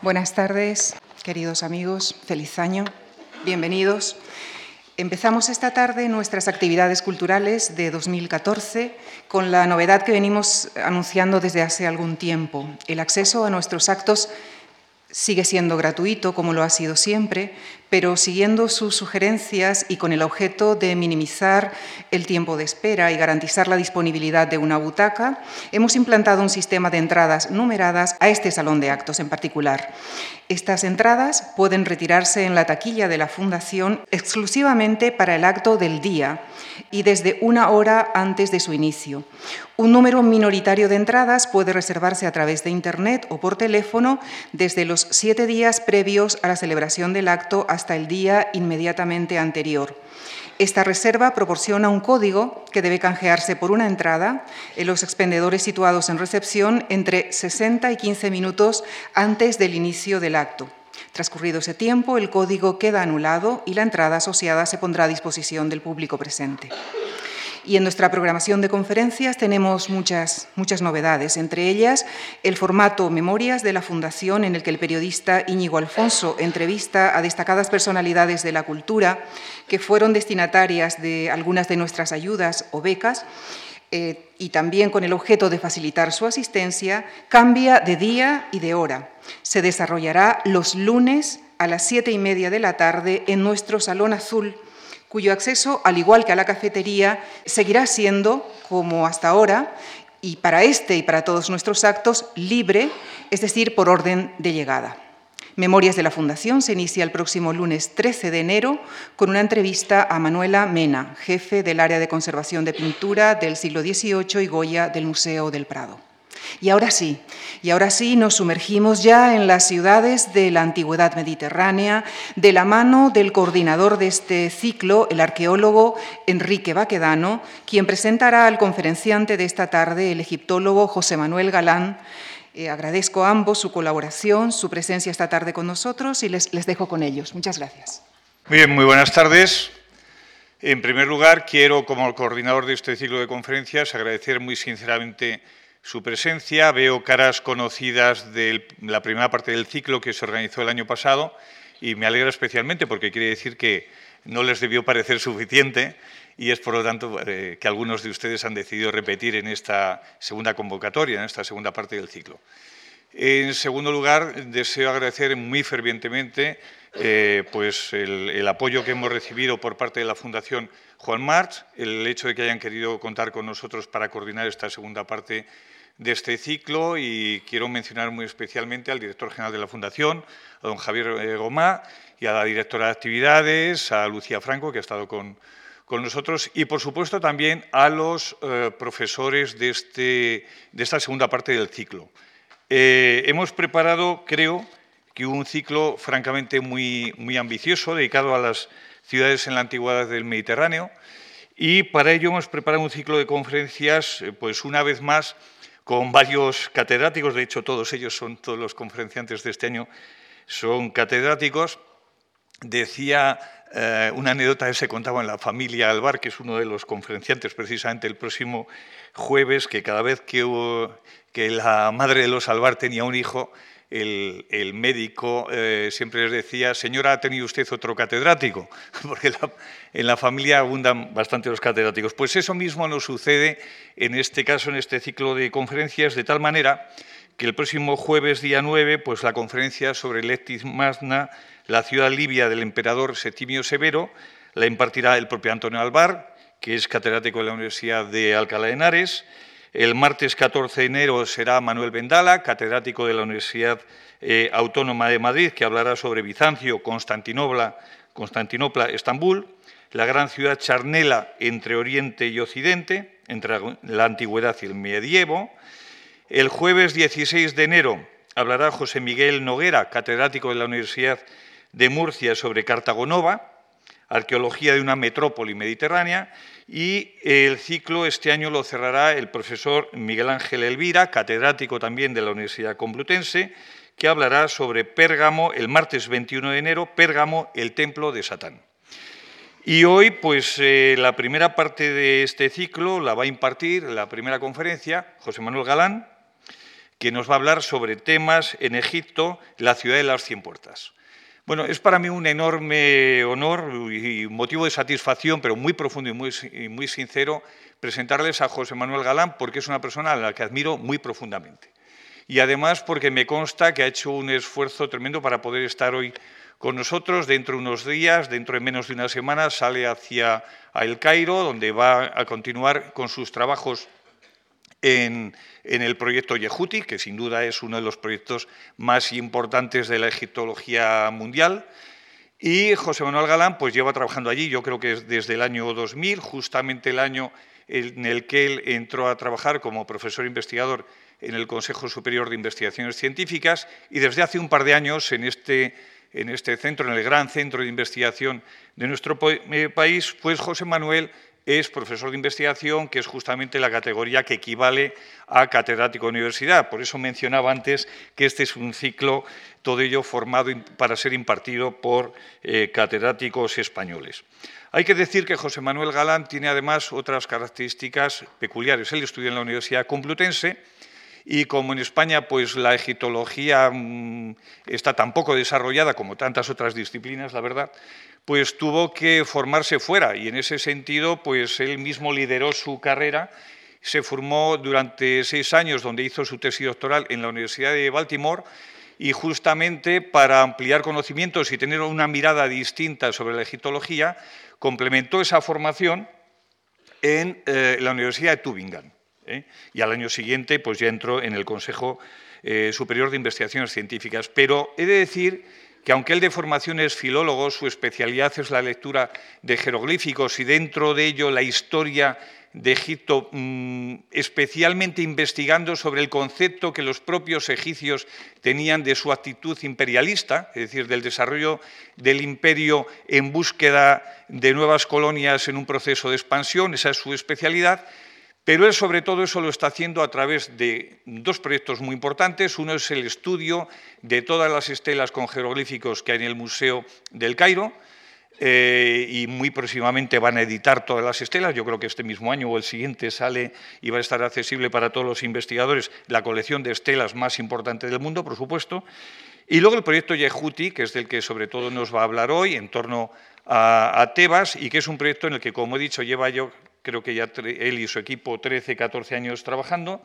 Buenas tardes, queridos amigos, feliz año, bienvenidos. Empezamos esta tarde nuestras actividades culturales de 2014 con la novedad que venimos anunciando desde hace algún tiempo, el acceso a nuestros actos sigue siendo gratuito, como lo ha sido siempre, pero siguiendo sus sugerencias y con el objeto de minimizar el tiempo de espera y garantizar la disponibilidad de una butaca, hemos implantado un sistema de entradas numeradas a este salón de actos en particular. Estas entradas pueden retirarse en la taquilla de la Fundación exclusivamente para el acto del día y desde una hora antes de su inicio. Un número minoritario de entradas puede reservarse a través de Internet o por teléfono desde los siete días previos a la celebración del acto hasta el día inmediatamente anterior. Esta reserva proporciona un código que debe canjearse por una entrada en los expendedores situados en recepción entre 60 y 15 minutos antes del inicio del acto. Transcurrido ese tiempo, el código queda anulado y la entrada asociada se pondrá a disposición del público presente. Y en nuestra programación de conferencias tenemos muchas, muchas novedades, entre ellas el formato Memorias de la Fundación, en el que el periodista Íñigo Alfonso entrevista a destacadas personalidades de la cultura que fueron destinatarias de algunas de nuestras ayudas o becas. Eh, y también con el objeto de facilitar su asistencia, cambia de día y de hora. Se desarrollará los lunes a las siete y media de la tarde en nuestro Salón Azul cuyo acceso, al igual que a la cafetería, seguirá siendo, como hasta ahora, y para este y para todos nuestros actos, libre, es decir, por orden de llegada. Memorias de la Fundación se inicia el próximo lunes 13 de enero con una entrevista a Manuela Mena, jefe del área de conservación de pintura del siglo XVIII y Goya del Museo del Prado. Y ahora sí, y ahora sí nos sumergimos ya en las ciudades de la antigüedad mediterránea, de la mano del coordinador de este ciclo, el arqueólogo Enrique Baquedano, quien presentará al conferenciante de esta tarde, el egiptólogo José Manuel Galán. Eh, agradezco a ambos su colaboración, su presencia esta tarde con nosotros y les, les dejo con ellos. Muchas gracias. Bien, muy buenas tardes. En primer lugar, quiero, como coordinador de este ciclo de conferencias, agradecer muy sinceramente su presencia. Veo caras conocidas de la primera parte del ciclo que se organizó el año pasado y me alegra especialmente porque quiere decir que no les debió parecer suficiente y es por lo tanto eh, que algunos de ustedes han decidido repetir en esta segunda convocatoria, en esta segunda parte del ciclo. En segundo lugar, deseo agradecer muy fervientemente eh, pues el, apoyo que hemos recibido por parte de la Fundación Juan March, el hecho de que hayan querido contar con nosotros para coordinar esta segunda parte de este ciclo y quiero mencionar muy especialmente al director general de la Fundación, a don Javier eh, Gomá, y a la directora de actividades, a Lucía Franco, que ha estado con, nosotros, y por supuesto también a los eh, profesores de, este, de, esta segunda parte del ciclo. Eh, hemos preparado, creo, que un ciclo francamente muy, muy ambicioso, dedicado a las ciudades en la antigüedad del Mediterráneo, y para ello hemos preparado un ciclo de conferencias, pues una vez más, con varios catedráticos, de hecho todos ellos son, todos los conferenciantes de este año son catedráticos. Decía eh, una anécdota que se contaba en la familia Alvar, que es uno de los conferenciantes precisamente el próximo jueves, que cada vez que, que la madre de los Alvar tenía un hijo, el, médico eh, siempre les decía, señora, ¿ha tenido usted otro catedrático? Porque en la familia abundan bastante los catedráticos. Pues eso mismo nos sucede en este caso, en este ciclo de conferencias, de tal manera que el próximo jueves, día 9, pues la conferencia sobre Lectis Magna, la ciudad libia del emperador Septimio Severo, la impartirá el propio Antonio Alvar, que es catedrático de la Universidad de Alcalá de Henares, el martes 14 de enero será Manuel Vendala, catedrático de la Universidad eh, Autónoma de Madrid, que hablará sobre Bizancio, Constantinopla, Constantinopla, Estambul, la gran ciudad charnela entre Oriente y Occidente, entre la antigüedad y el medievo. El jueves 16 de enero hablará José Miguel Noguera, catedrático de la Universidad de Murcia, sobre Cartagonova, arqueología de una metrópoli mediterránea. Y el ciclo este año lo cerrará el profesor Miguel Ángel Elvira, catedrático también de la Universidad Complutense, que hablará sobre Pérgamo el martes 21 de enero, Pérgamo, el templo de Satán. Y hoy, pues eh, la primera parte de este ciclo la va a impartir, la primera conferencia, José Manuel Galán, que nos va a hablar sobre temas en Egipto, la ciudad de las cien puertas. Bueno, es para mí un enorme honor y motivo de satisfacción, pero muy profundo y muy, muy sincero, presentarles a José Manuel Galán, porque es una persona a la que admiro muy profundamente. Y además porque me consta que ha hecho un esfuerzo tremendo para poder estar hoy con nosotros. Dentro de unos días, dentro de menos de una semana, sale hacia El Cairo, donde va a continuar con sus trabajos en, el proyecto Yehuti, que sin duda es uno de los proyectos más importantes de la egiptología mundial. Y José Manuel Galán pues lleva trabajando allí, yo creo que desde el año 2000, justamente el año en el que él entró a trabajar como profesor investigador en el Consejo Superior de Investigaciones Científicas y desde hace un par de años en este, en este centro, en el gran centro de investigación de nuestro eh, país, pues José Manuel es profesor de investigación, que es justamente la categoría que equivale a catedrático de universidad. Por eso mencionaba antes que este es un ciclo, todo ello formado para ser impartido por eh, catedráticos españoles. Hay que decir que José Manuel Galán tiene además otras características peculiares. Él estudió en la Universidad Complutense y como en España pues la egiptología mm, está tan poco desarrollada como tantas otras disciplinas, la verdad, pues tuvo que formarse fuera. Y en ese sentido pues él mismo lideró su carrera, se formó durante seis años donde hizo su tesis doctoral en la Universidad de Baltimore. Y justamente para ampliar conocimientos y tener una mirada distinta sobre la egiptología, complementó esa formación en eh, la Universidad de Tübingen. ¿Eh? Y al año siguiente pues ya entró en el Consejo eh, Superior de Investigaciones Científicas. Pero he de decir que aunque él de formación es filólogo, su especialidad es la lectura de jeroglíficos y dentro de ello la historia de Egipto, mm, especialmente investigando sobre el concepto que los propios egipcios tenían de su actitud imperialista, es decir, del desarrollo del imperio en búsqueda de nuevas colonias en un proceso de expansión, esa es su especialidad, pero él sobre todo eso lo está haciendo a través de dos proyectos muy importantes. Uno es el estudio de todas las estelas con jeroglíficos que hay en el Museo del Cairo, eh, y muy próximamente van a editar todas las estelas. Yo creo que este mismo año o el siguiente sale y va a estar accesible para todos los investigadores la colección de estelas más importante del mundo, por supuesto. Y luego el proyecto Yehuti, que es del que sobre todo nos va a hablar hoy en torno a, a Tebas y que es un proyecto en el que, como he dicho, lleva yo creo que ya él y su equipo 13, 14 años trabajando.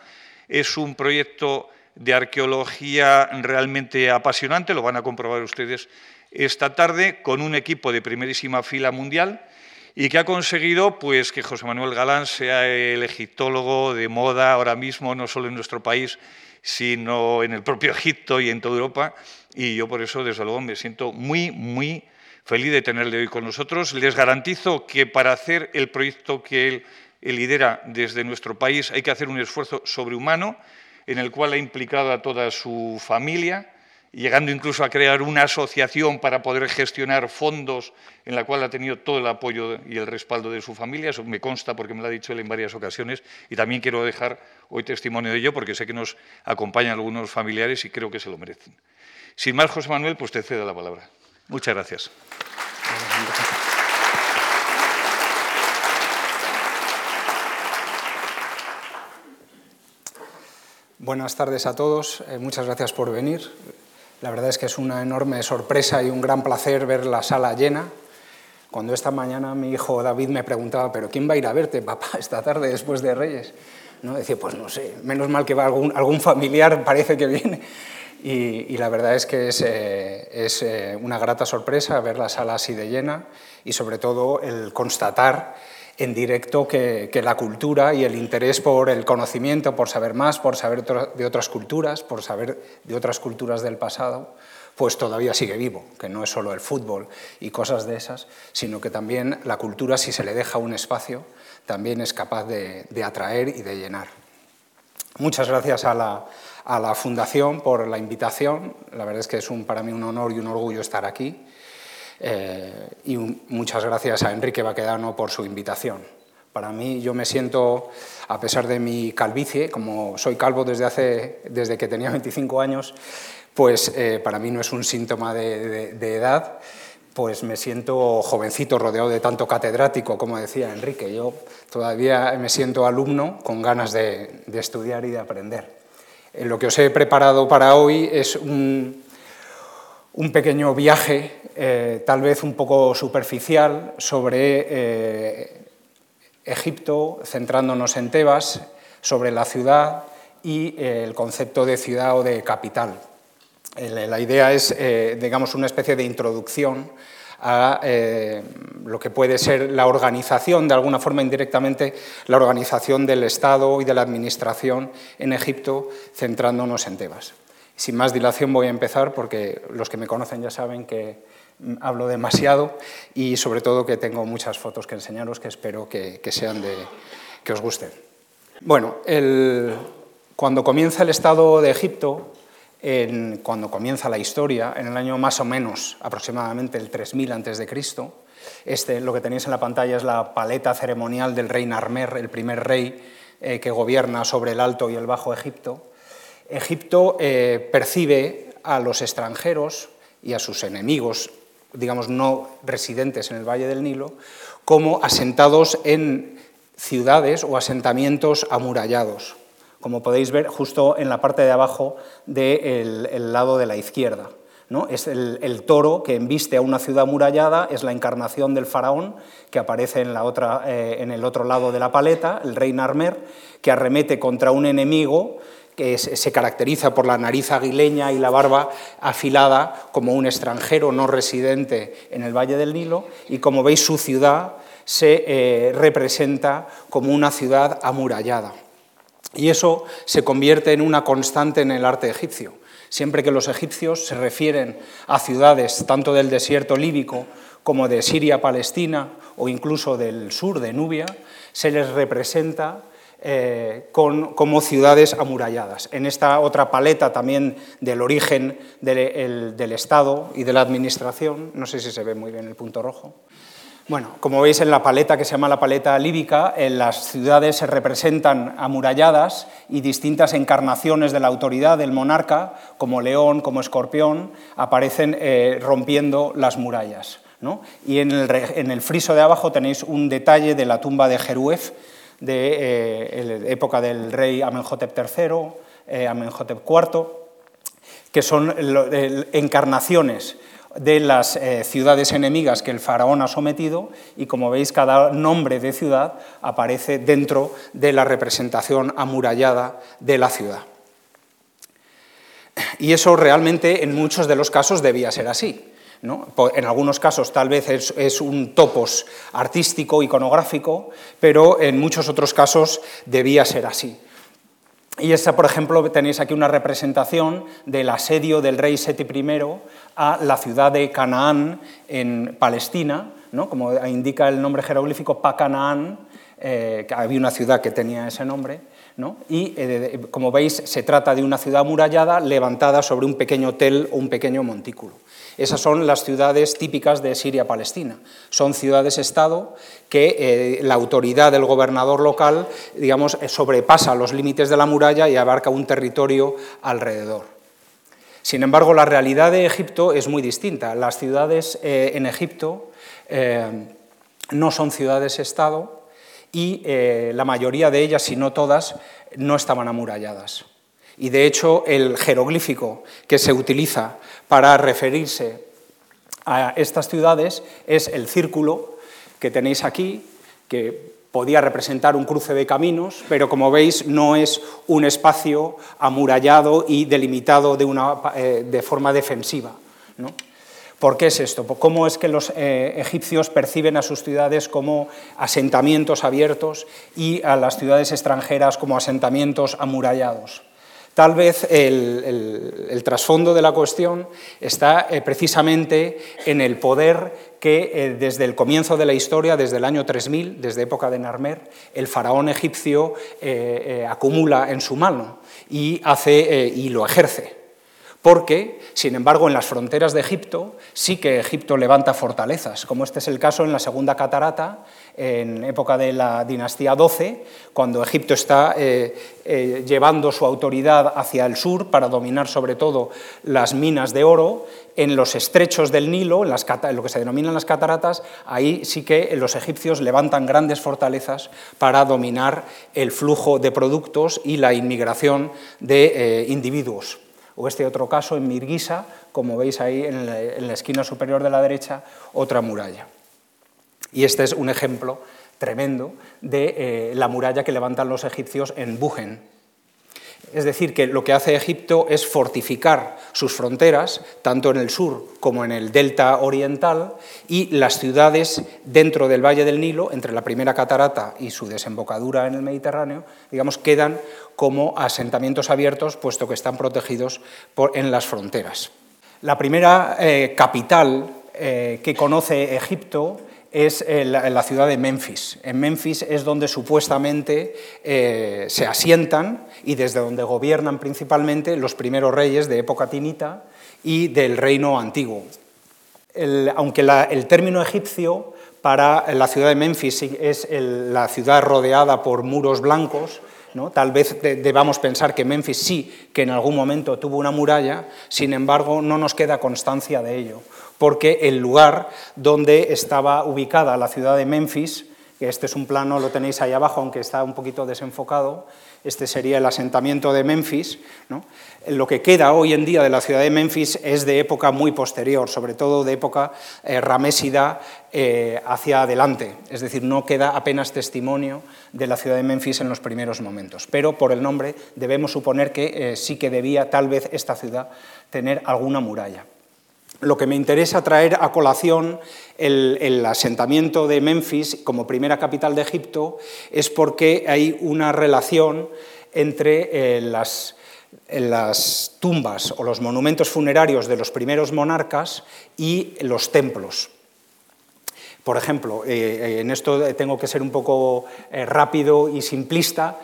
Es un proyecto de arqueología realmente apasionante, lo van a comprobar ustedes esta tarde, con un equipo de primerísima fila mundial y que ha conseguido pues, que José Manuel Galán sea el egiptólogo de moda ahora mismo, no solo en nuestro país, sino en el propio Egipto y en toda Europa. Y yo por eso, desde luego, me siento muy, muy Feliz de tenerle hoy con nosotros. Les garantizo que para hacer el proyecto que él, lidera desde nuestro país hay que hacer un esfuerzo sobrehumano en el cual ha implicado a toda su familia, llegando incluso a crear una asociación para poder gestionar fondos en la cual ha tenido todo el apoyo y el respaldo de su familia. Eso me consta porque me lo ha dicho él en varias ocasiones y también quiero dejar hoy testimonio de ello porque sé que nos acompañan algunos familiares y creo que se lo merecen. Sin más, José Manuel, pues te cedo la palabra. Muchas gracias. Buenas tardes a todos, eh, muchas gracias por venir. La verdad es que es una enorme sorpresa y un gran placer ver la sala llena. Cuando esta mañana mi hijo David me preguntaba, ¿pero quién va a ir a verte, papá, esta tarde después de Reyes? ¿No? Decía, pues no sé, menos mal que va algún, algún familiar, parece que viene. Y, la verdad es que es, eh, eh, una grata sorpresa ver la sala así de llena y sobre todo el constatar en directo que, la cultura y el interés por el conocimiento, por saber más, por saber de otras culturas, por saber de otras culturas del pasado, pues todavía sigue vivo, que no es solo el fútbol y cosas de esas, sino que también la cultura, si se le deja un espacio, también es capaz de atraer y de llenar. Muchas gracias a la, a la Fundación por la invitación. La verdad es que es un, para mí un honor y un orgullo estar aquí. Eh, y muchas gracias a Enrique Baquedano por su invitación. Para mí yo me siento, a pesar de mi calvicie, como soy calvo desde, hace, desde que tenía 25 años, pues eh, para mí no es un síntoma de, edad, pues me siento jovencito rodeado de tanto catedrático, como decía Enrique. Yo todavía me siento alumno con ganas de estudiar y de aprender. Lo que os he preparado para hoy es un, pequeño viaje, tal vez un poco superficial, sobre Egipto, centrándonos en Tebas, sobre la ciudad y el concepto de ciudad o de capital. La idea es, digamos, una especie de introducción a eh, lo que puede ser la organización, de alguna forma indirectamente, la organización del Estado y de la Administración en Egipto, centrándonos en Tebas. Sin más dilación voy a empezar porque los que me conocen ya saben que hablo demasiado y sobre todo que tengo muchas fotos que enseñaros que espero que, sean de, que os gusten. Bueno, cuando comienza el Estado de Egipto, cuando comienza la historia, en el año más o menos aproximadamente el 3000 a.C., este, lo que tenéis en la pantalla es la paleta ceremonial del rey Narmer, el primer rey eh, que gobierna sobre el Alto y el Bajo Egipto. Egipto eh, percibe a los extranjeros y a sus enemigos, digamos no residentes en el Valle del Nilo, como asentados en ciudades o asentamientos amurallados como podéis ver justo en la parte de abajo del lado de la izquierda. Es el, toro que embiste a una ciudad murallada, es la encarnación del faraón que aparece en, la otra, eh, en el otro lado de la paleta, el rey Narmer, que arremete contra un enemigo que se caracteriza por la nariz aguileña y la barba afilada como un extranjero no residente en el Valle del Nilo, y como veis su ciudad se eh, representa como una ciudad amurallada. Y eso se convierte en una constante en el arte egipcio. Siempre que los egipcios se refieren a ciudades tanto del desierto líbico como de Siria, Palestina o incluso del sur de Nubia, se les representa eh, como ciudades amuralladas. En esta otra paleta también del origen del Estado y de la Administración, no sé si se ve muy bien el punto rojo, bueno, como veis en la paleta que se llama la paleta líbica, en las ciudades se representan amuralladas y distintas encarnaciones de la autoridad del monarca, como león, como escorpión, aparecen eh, rompiendo las murallas. Y en el, friso de abajo tenéis un detalle de la tumba de Jeruef, de eh, época del rey Amenhotep III, eh, Amenhotep IV, que son encarnaciones de las eh, ciudades enemigas que el faraón ha sometido y como veis cada nombre de ciudad aparece dentro de la representación amurallada de la ciudad. Y eso realmente en muchos de los casos debía ser así. En algunos casos tal vez es, un topos artístico, iconográfico, pero en muchos otros casos debía ser así. Y esta, por ejemplo, tenéis aquí una representación del asedio del rey Seti I a la ciudad de Canaán en Palestina, ¿no? como indica el nombre jeroglífico Pa-Canaán, eh, había una ciudad que tenía ese nombre, ¿no? y eh, como veis se trata de una ciudad amurallada levantada sobre un pequeño hotel o un pequeño montículo. Esas son las ciudades típicas de Siria-Palestina. Son ciudades-estado que eh, la autoridad del gobernador local digamos, sobrepasa los límites de la muralla y abarca un territorio alrededor. Sin embargo, la realidad de Egipto es muy distinta. Las ciudades eh, en Egipto eh, no son ciudades-estado y la mayoría de ellas, si no todas, no estaban amuralladas. Y de hecho, el jeroglífico que se utiliza para referirse a estas ciudades es el círculo que tenéis aquí, que podía representar un cruce de caminos, pero como veis no es un espacio amurallado y delimitado de, una, eh, de forma defensiva. ¿Por qué es esto? ¿Cómo es que los eh, egipcios perciben a sus ciudades como asentamientos abiertos y a las ciudades extranjeras como asentamientos amurallados? Tal vez el, trasfondo de la cuestión está eh, precisamente en el poder que eh, desde el comienzo de la historia, desde el año 3000, desde época de Narmer, el faraón egipcio eh, acumula en su mano y, hace, y lo ejerce. porque, sin embargo, en las fronteras de Egipto sí que Egipto levanta fortalezas, como este es el caso en la Segunda Catarata, en época de la dinastía XII, cuando Egipto está eh, eh, llevando su autoridad hacia el sur para dominar sobre todo las minas de oro, en los estrechos del Nilo, en, las, lo que se denominan las cataratas, ahí sí que los egipcios levantan grandes fortalezas para dominar el flujo de productos y la inmigración de individuos o este otro caso en Mirguisa, como veis ahí en la, esquina superior de la derecha, otra muralla. Y este es un ejemplo tremendo de eh, la muralla que levantan los egipcios en Bujen, es decir, que lo que hace Egipto es fortificar sus fronteras, tanto en el sur como en el delta oriental, y las ciudades dentro del Valle del Nilo, entre la primera catarata y su desembocadura en el Mediterráneo, digamos, quedan como asentamientos abiertos, puesto que están protegidos en las fronteras. La primera eh, capital eh, que conoce Egipto es la, ciudad de Memphis. En Memphis es donde supuestamente eh, se asientan y desde donde gobiernan principalmente los primeros reyes de época tinita y del reino antiguo. aunque el término egipcio para la ciudad de Memphis es la ciudad rodeada por muros blancos, ¿no? Tal vez debamos pensar que Memphis sí, que en algún momento tuvo una muralla, sin embargo no nos queda constancia de ello porque el lugar donde estaba ubicada la ciudad de Memphis, que este es un plano, lo tenéis ahí abajo, aunque está un poquito desenfocado, este sería el asentamiento de Memphis. Lo que queda hoy en día de la ciudad de Memphis es de época muy posterior, sobre todo de época eh, ramésida eh, hacia adelante, es decir, no queda apenas testimonio de la ciudad de Memphis en los primeros momentos, pero por el nombre debemos suponer que eh, sí que debía tal vez esta ciudad tener alguna muralla lo que me interesa traer a colación el, asentamiento de Memphis como primera capital de Egipto es porque hay una relación entre eh, las, tumbas o los monumentos funerarios de los primeros monarcas y los templos. Por ejemplo, eh, en esto tengo que ser un poco eh, rápido y simplista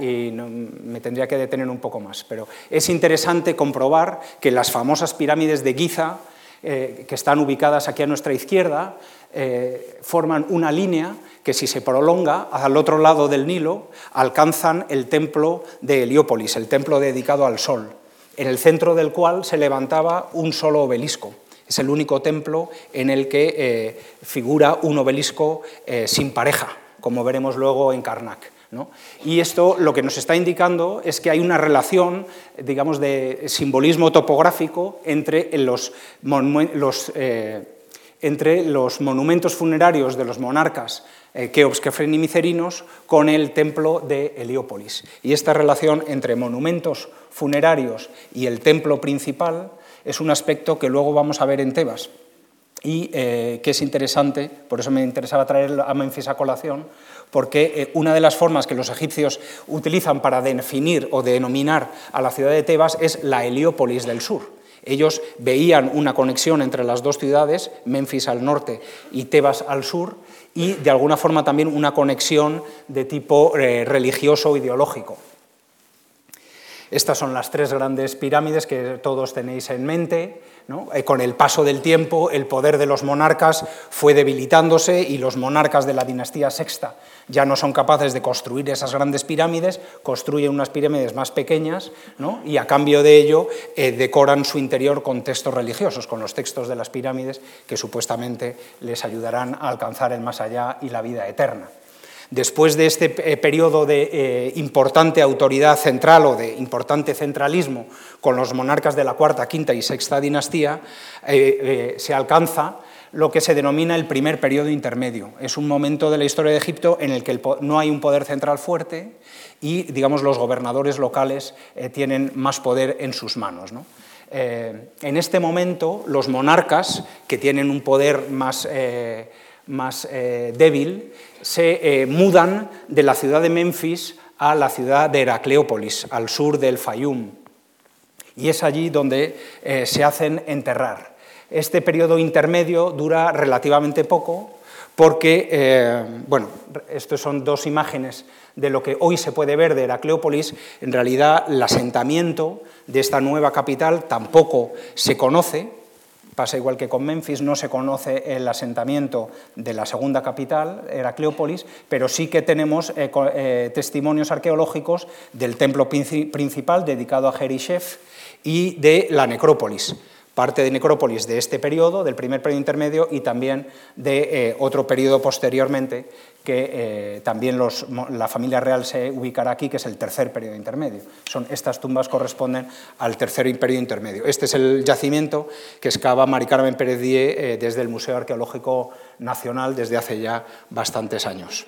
y me tendría que detener un poco más, pero es interesante comprobar que las famosas pirámides de Giza, eh, que están ubicadas aquí a nuestra izquierda, eh, forman una línea que si se prolonga al otro lado del Nilo, alcanzan el templo de Heliópolis, el templo dedicado al sol, en el centro del cual se levantaba un solo obelisco. Es el único templo en el que eh, figura un obelisco sin pareja, como veremos luego en Karnak. Y esto lo que nos está indicando es que hay una relación, digamos, de simbolismo topográfico entre los, eh, entre los monumentos funerarios de los monarcas eh, Keops, y Micerinos con el templo de Heliópolis. Y esta relación entre monumentos funerarios y el templo principal es un aspecto que luego vamos a ver en Tebas y eh, que es interesante, por eso me interesaba traer a Memphis a colación, porque eh, una de las formas que los egipcios utilizan para definir o denominar a la ciudad de Tebas es la Heliópolis del sur. Ellos veían una conexión entre las dos ciudades, Memphis al norte y Tebas al sur, y de alguna forma también una conexión de tipo eh, religioso ideológico. Estas son las tres grandes pirámides que todos tenéis en mente. Eh, con el paso del tiempo, el poder de los monarcas fue debilitándose y los monarcas de la dinastía sexta ya no son capaces de construir esas grandes pirámides, construyen unas pirámides más pequeñas y a cambio de ello eh, decoran su interior con textos religiosos, con los textos de las pirámides que supuestamente les ayudarán a alcanzar el más allá y la vida eterna. Después de este eh, periodo de eh, importante autoridad central o de importante centralismo con los monarcas de la cuarta, quinta y sexta dinastía, eh, se alcanza lo que se denomina el primer periodo intermedio. Es un momento de la historia de Egipto en el que no hay un poder central fuerte y, digamos, los gobernadores locales tienen más poder en sus manos. en este momento, los monarcas, que tienen un poder más más débil, se eh, mudan de la ciudad de Memphis a la ciudad de Heracleópolis, al sur del Fayum. Y es allí donde eh, se hacen enterrar. Este periodo intermedio dura relativamente poco porque, eh, bueno, estas son dos imágenes de lo que hoy se puede ver de Heracleópolis. En realidad, el asentamiento de esta nueva capital tampoco se conoce, Pasa igual que con Memphis, no se conoce el asentamiento de la segunda capital, Heracleópolis, pero sí que tenemos eh, eh, testimonios arqueológicos del templo principal dedicado a Jerishef y de la necrópolis parte de necrópolis de este periodo, del primer periodo intermedio, y también de eh, otro periodo posteriormente, que eh, también la familia real se ubicará aquí, que es el tercer periodo intermedio. Son, estas tumbas corresponden al tercer periodo intermedio. Este es el yacimiento que excava Mari Carmen Pérez eh, desde el Museo Arqueológico Nacional desde hace ya bastantes años.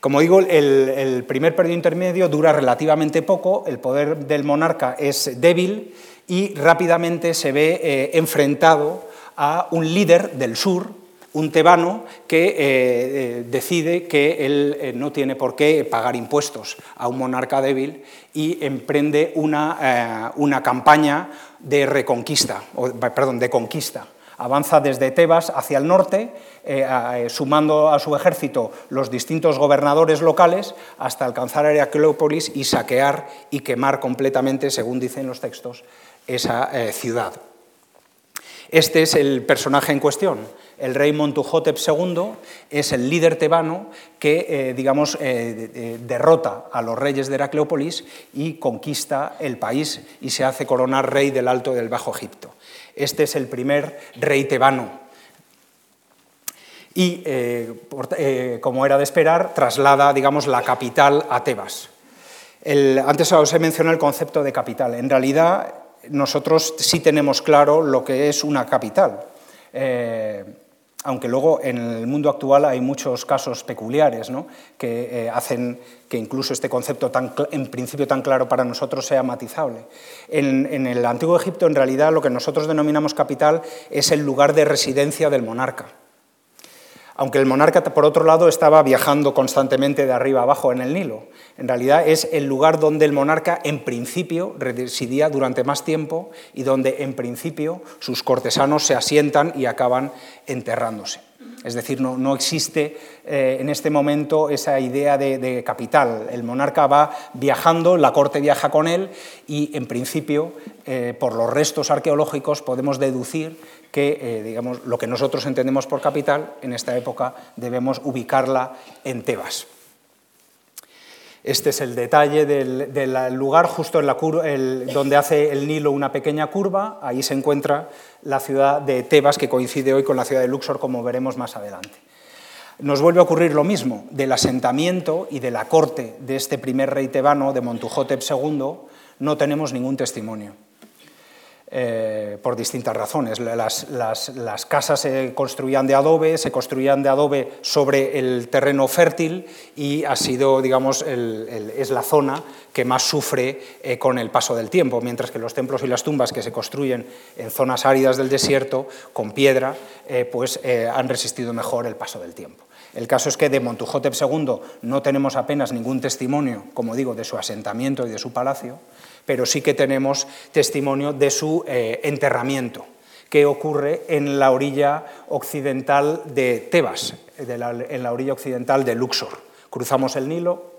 Como digo, el primer periodo intermedio dura relativamente poco, el poder del monarca es débil y rápidamente se ve eh, enfrentado a un líder del sur, un tebano, que eh, eh, decide que él no tiene por qué pagar impuestos a un monarca débil y emprende una, una campaña de reconquista, perdón, de conquista. Avanza desde Tebas hacia el norte, sumando a su ejército los distintos gobernadores locales hasta alcanzar Heracleópolis y saquear y quemar completamente, según dicen los textos, esa eh, ciudad. Este es el personaje en cuestión. El rey Montuhotep II es el líder tebano que, eh, digamos, eh, derrota a los reyes de Heracleópolis y conquista el país y se hace coronar rey del Alto del Bajo Egipto. Este es el primer rey tebano. Y, como era de esperar, traslada, digamos, la capital a Tebas. antes os he mencionado el concepto de capital. En realidad, nosotros sí tenemos claro lo que es una capital. Eh, aunque luego en el mundo actual hay muchos casos peculiares que eh, hacen que incluso este concepto tan, en principio tan claro para nosotros sea matizable. En, el antiguo Egipto, en realidad, lo que nosotros denominamos capital es el lugar de residencia del monarca aunque el monarca, por otro lado, estaba viajando constantemente de arriba abajo en el Nilo. En realidad es el lugar donde el monarca, en principio, residía durante más tiempo y donde, en principio, sus cortesanos se asientan y acaban enterrándose. Es decir, no, existe eh, en este momento esa idea de, capital. El monarca va viajando, la corte viaja con él y, en principio, eh, por los restos arqueológicos podemos deducir que eh, digamos, lo que nosotros entendemos por capital, en esta época debemos ubicarla en Tebas. Este es el detalle del, lugar, justo en la donde hace el Nilo una pequeña curva, ahí se encuentra la ciudad de Tebas, que coincide hoy con la ciudad de Luxor, como veremos más adelante. Nos vuelve a ocurrir lo mismo, del asentamiento y de la corte de este primer rey tebano, de Montuhotep II, no tenemos ningún testimonio. Eh, por distintas razones. Las, casas se construían de adobe, se construían de adobe sobre el terreno fértil y ha sido, digamos, es la zona que más sufre eh, con el paso del tiempo, mientras que los templos y las tumbas que se construyen en zonas áridas del desierto, con piedra, eh, pues han resistido mejor el paso del tiempo. El caso es que de Montuhotep II no tenemos apenas ningún testimonio, como digo, de su asentamiento y de su palacio, pero sí que tenemos testimonio de su eh, enterramiento, que ocurre en la orilla occidental de Tebas, en la orilla occidental de Luxor. Cruzamos el Nilo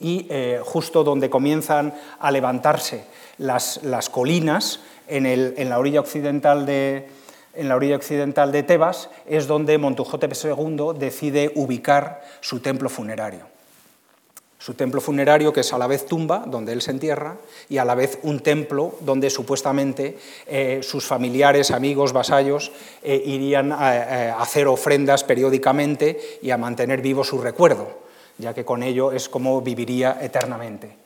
y eh, justo donde comienzan a levantarse las, colinas, en, la orilla occidental de, Tebas, es donde Montuhotep II decide ubicar su templo funerario su templo funerario, que es a la vez tumba, donde él se entierra, y a la vez un templo donde supuestamente eh, sus familiares, amigos, vasallos eh, irían a, hacer ofrendas periódicamente y a mantener vivo su recuerdo, ya que con ello es como viviría eternamente.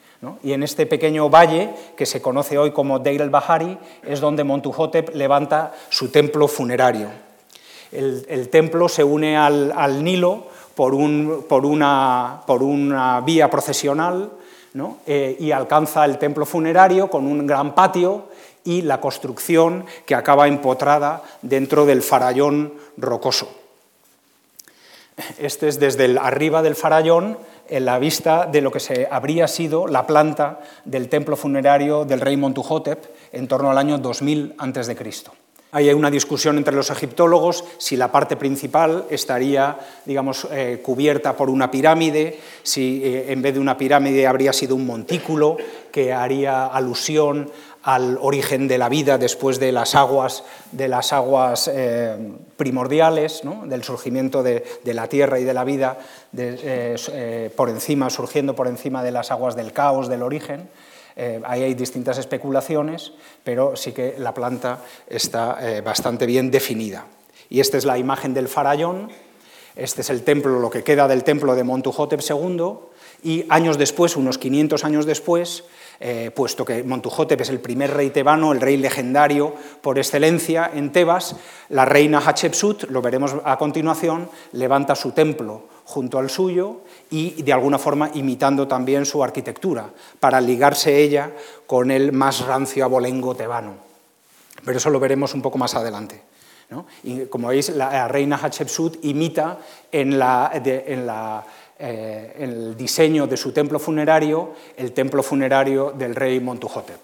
Y en este pequeño valle, que se conoce hoy como Deir el-Bahari, es donde Montuhotep levanta su templo funerario. El, templo se une al Nilo, por, una, vía procesional eh, y alcanza el templo funerario con un gran patio y la construcción que acaba empotrada dentro del farallón rocoso. Este es desde arriba del farallón en la vista de lo que se habría sido la planta del templo funerario del rey Montuhotep en torno al año 2000 a.C. hay una discusión entre los egiptólogos si la parte principal estaría, digamos, eh, cubierta por una pirámide, si eh, en vez de una pirámide habría sido un montículo que haría alusión al origen de la vida después de las aguas, de las aguas eh, primordiales, del surgimiento de, la tierra y de la vida por encima, surgiendo por encima de las aguas del caos, del origen. Eh, ahí hay distintas especulaciones, pero sí que la planta está eh, bastante bien definida. Y esta es la imagen del farallón, este es el templo, lo que queda del templo de Montuhotep II, y años después, unos 500 años después, eh, puesto que Montuhotep es el primer rey tebano, el rey legendario por excelencia en Tebas, la reina Hatshepsut, lo veremos a continuación, levanta su templo junto al suyo y de alguna forma imitando también su arquitectura, para ligarse ella con el más rancio abolengo tebano. Pero eso lo veremos un poco más adelante. Y como veis, la, reina Hatshepsut imita en la, en la eh, el diseño de su templo funerario, el templo funerario del rey Montuhotep.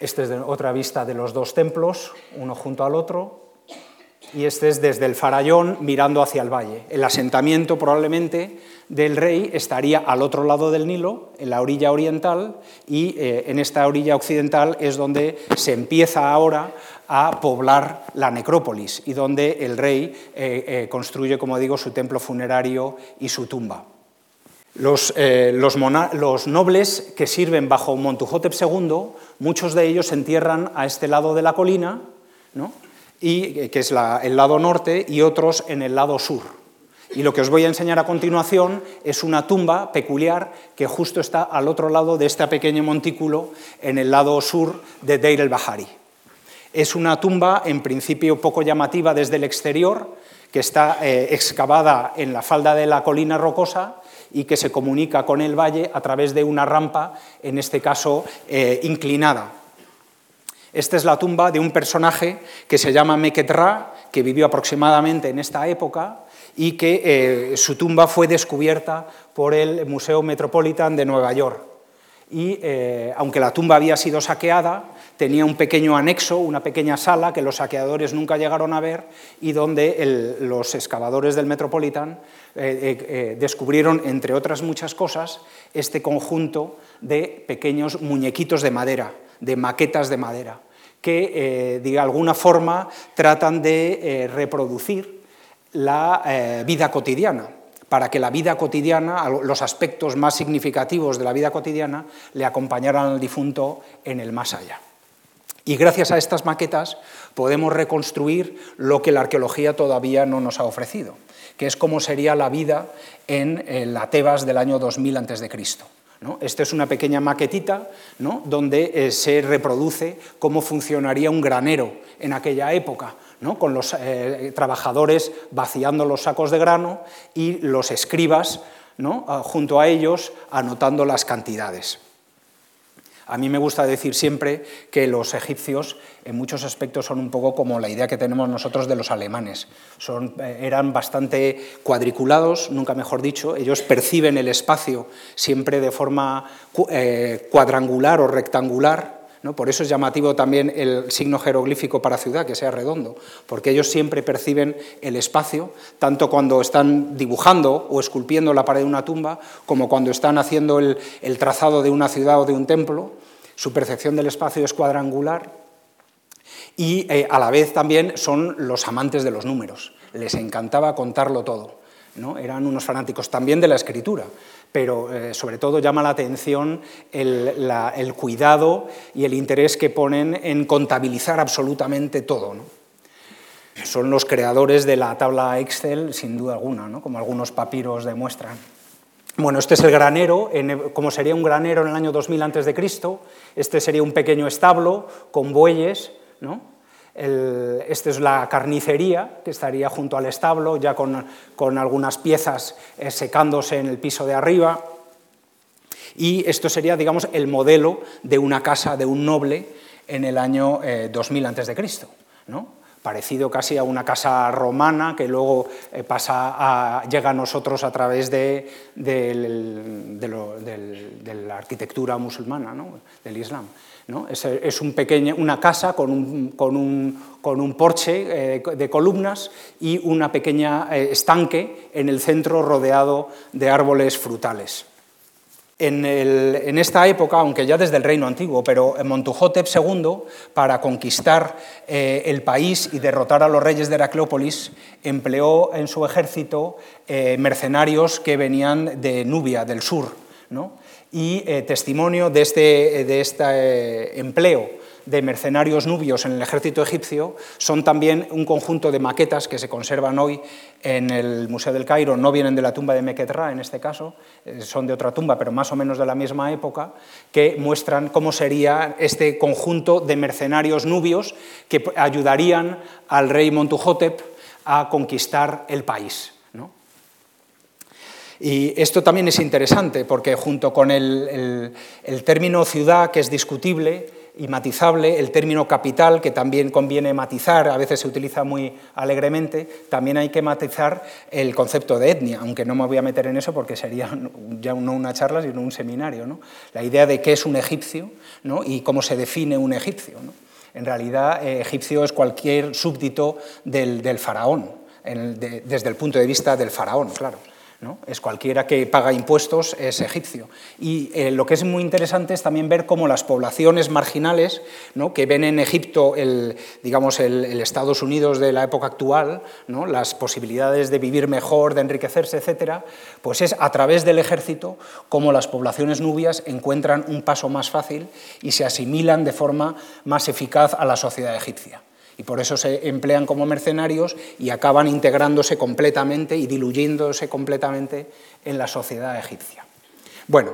Esta es otra vista de los dos templos, uno junto al otro, y este es desde el farallón mirando hacia el valle. El asentamiento probablemente del rey estaría al otro lado del Nilo, en la orilla oriental, y eh, en esta orilla occidental es donde se empieza ahora a poblar la necrópolis y donde el rey eh, eh, construye, como digo, su templo funerario y su tumba. Los, nobles que sirven bajo Montuhotep II, muchos de ellos se entierran a este lado de la colina, y, que es el lado norte, y otros en el lado sur. Y lo que os voy a enseñar a continuación es una tumba peculiar que justo está al otro lado de este pequeño montículo, en el lado sur de Deir el-Bahari. Es una tumba, en principio, poco llamativa desde el exterior, que está eh, excavada en la falda de la colina rocosa y que se comunica con el valle a través de una rampa, en este caso eh, inclinada. Esta es la tumba de un personaje que se llama Meketra, que vivió aproximadamente en esta época y que eh, su tumba fue descubierta por el Museo Metropolitan de Nueva York. Y eh, aunque la tumba había sido saqueada, tenía un pequeño anexo, una pequeña sala que los saqueadores nunca llegaron a ver y donde los excavadores del Metropolitan eh, descubrieron, entre otras muchas cosas, este conjunto de pequeños muñequitos de madera, de maquetas de madera, que de alguna forma tratan de reproducir la vida cotidiana para que la vida cotidiana, los aspectos más significativos de la vida cotidiana, le acompañaran al difunto en el más allá. Y gracias a estas maquetas podemos reconstruir lo que la arqueología todavía no nos ha ofrecido, que es cómo sería la vida en la Tebas del año 2000 a.C. ¿no? Es una pequeña maquetita donde eh, se reproduce cómo funcionaría un granero en aquella época, con los eh, trabajadores vaciando los sacos de grano y los escribas ah, junto a ellos anotando las cantidades. A mí me gusta decir siempre que los egipcios en muchos aspectos son un poco como la idea que tenemos nosotros de los alemanes. Eh, eran bastante cuadriculados, nunca mejor dicho, ellos perciben el espacio siempre de forma eh, cuadrangular o rectangular, por eso es llamativo también el signo jeroglífico para ciudad, que sea redondo, porque ellos siempre perciben el espacio, tanto cuando están dibujando o esculpiendo la pared de una tumba, como cuando están haciendo el, trazado de una ciudad o de un templo. Su percepción del espacio es cuadrangular y eh, a la vez también son los amantes de los números. Les encantaba contarlo todo. ¿no? Eran unos fanáticos también de la escritura pero eh, sobre todo llama la atención el, cuidado y el interés que ponen en contabilizar absolutamente todo. Son los creadores de la tabla Excel, sin duda alguna, como algunos papiros demuestran. Bueno, este es el granero, como sería un granero en el año 2000 a.C., este sería un pequeño establo con bueyes, ¿no? Esta es la carnicería, que estaría junto al establo, ya con, algunas piezas eh, secándose en el piso de arriba. Y esto sería, digamos, el modelo de una casa de un noble en el año 2000 a.C. ¿no? parecido casi a una casa romana que luego eh, pasa llega a nosotros a través de, la arquitectura musulmana, del Islam. Es, una casa con un, porche eh, de columnas y una pequeña eh, estanque en el centro rodeado de árboles frutales. En, esta época, aunque ya desde el reino antiguo, pero Montuhotep II, para conquistar eh, el país y derrotar a los reyes de Heracleópolis, empleó en su ejército mercenarios que venían de Nubia, del sur. Y eh, testimonio de este, de este eh, empleo de mercenarios nubios en el ejército egipcio son también un conjunto de maquetas que se conservan hoy en el Museo del Cairo, no vienen de la tumba de Mequetra en este caso, eh, son de otra tumba, pero más o menos de la misma época, que muestran cómo sería este conjunto de mercenarios nubios que ayudarían al rey Montuhotep a conquistar el país. Y esto también es interesante porque junto con el, término ciudad, que es discutible y matizable, el término capital, que también conviene matizar, a veces se utiliza muy alegremente, también hay que matizar el concepto de etnia, aunque no me voy a meter en eso porque sería ya no una charla, sino un seminario. ¿no? La idea de qué es un egipcio y cómo se define un egipcio. En realidad, eh, egipcio es cualquier súbdito del, faraón, desde el punto de vista del faraón, claro. Es cualquiera que paga impuestos, es egipcio. Y eh, lo que es muy interesante es también ver cómo las poblaciones marginales, que ven en Egipto el, digamos, el, Estados Unidos de la época actual, las posibilidades de vivir mejor, de enriquecerse, etc., pues es a través del ejército cómo las poblaciones nubias encuentran un paso más fácil y se asimilan de forma más eficaz a la sociedad egipcia y por eso se emplean como mercenarios y acaban integrándose completamente y diluyéndose completamente en la sociedad egipcia. Bueno,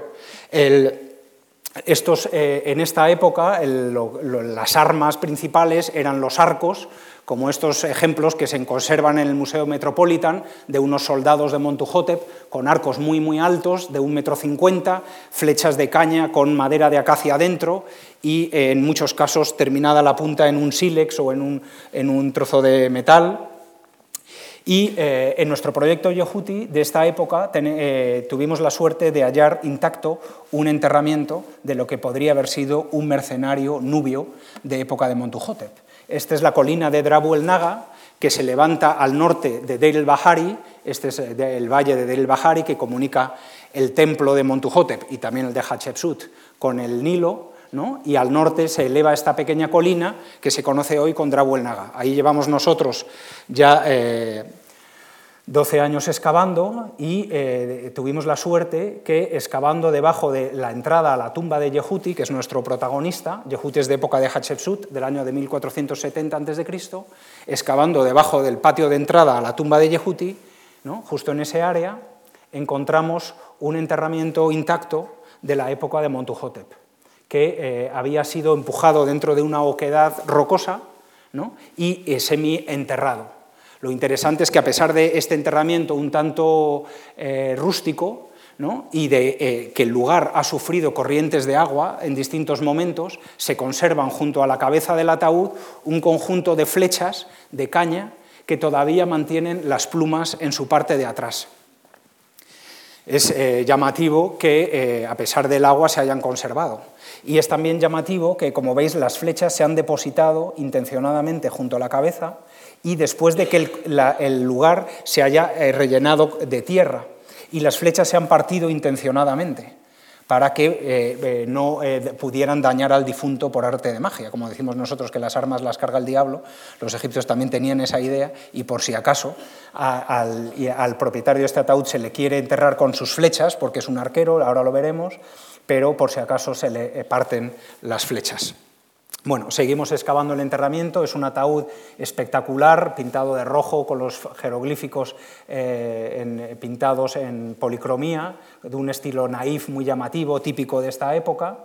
estos, eh, en esta época las armas principales eran los arcos, como estos ejemplos que se conservan en el Museo Metropolitan de unos soldados de Montuhotep con arcos muy muy altos de un metro cincuenta, flechas de caña con madera de acacia dentro y eh, en muchos casos terminada la punta en un sílex o en un, en un trozo de metal. Y eh, en nuestro proyecto Yehuti de esta época eh, tuvimos la suerte de hallar intacto un enterramiento de lo que podría haber sido un mercenario nubio de época de Montuhotep. Esta es la colina de Drabu el Naga, que se levanta al norte de Deir el Bahari, este es el valle de Deir el Bahari que comunica el templo de Montuhotep y también el de Hatshepsut con el Nilo, y al norte se eleva esta pequeña colina que se conoce hoy con Drabu el Naga. Ahí llevamos nosotros ya eh, 12 años excavando y eh, tuvimos la suerte que excavando debajo de la entrada a la tumba de Yehuti, que es nuestro protagonista, Yehuti es de época de Hatshepsut, del año de 1470 a.C., excavando debajo del patio de entrada a la tumba de Yehuti, ¿no? justo en ese área, encontramos un enterramiento intacto de la época de Montuhotep, que eh, había sido empujado dentro de una oquedad rocosa y eh, semi-enterrado. Lo interesante es que a pesar de este enterramiento un tanto eh, rústico, y de eh, que el lugar ha sufrido corrientes de agua en distintos momentos, se conservan junto a la cabeza del ataúd un conjunto de flechas de caña que todavía mantienen las plumas en su parte de atrás. Es eh, llamativo que a pesar del agua se hayan conservado. Y es también llamativo que, como veis, las flechas se han depositado intencionadamente junto a la cabeza y después de que el, lugar se haya eh, rellenado de tierra y las flechas se han partido intencionadamente para que eh, eh, no pudieran dañar al difunto por arte de magia. Como decimos nosotros que las armas las carga el diablo, los egipcios también tenían esa idea y por si acaso al, al, propietario de este ataúd se le quiere enterrar con sus flechas, porque es un arquero, ahora lo veremos, pero por si acaso se le parten las flechas. Bueno, seguimos excavando el enterramiento, es un ataúd espectacular, pintado de rojo con los jeroglíficos eh, pintados en policromía, de un estilo naif muy llamativo, típico de esta época,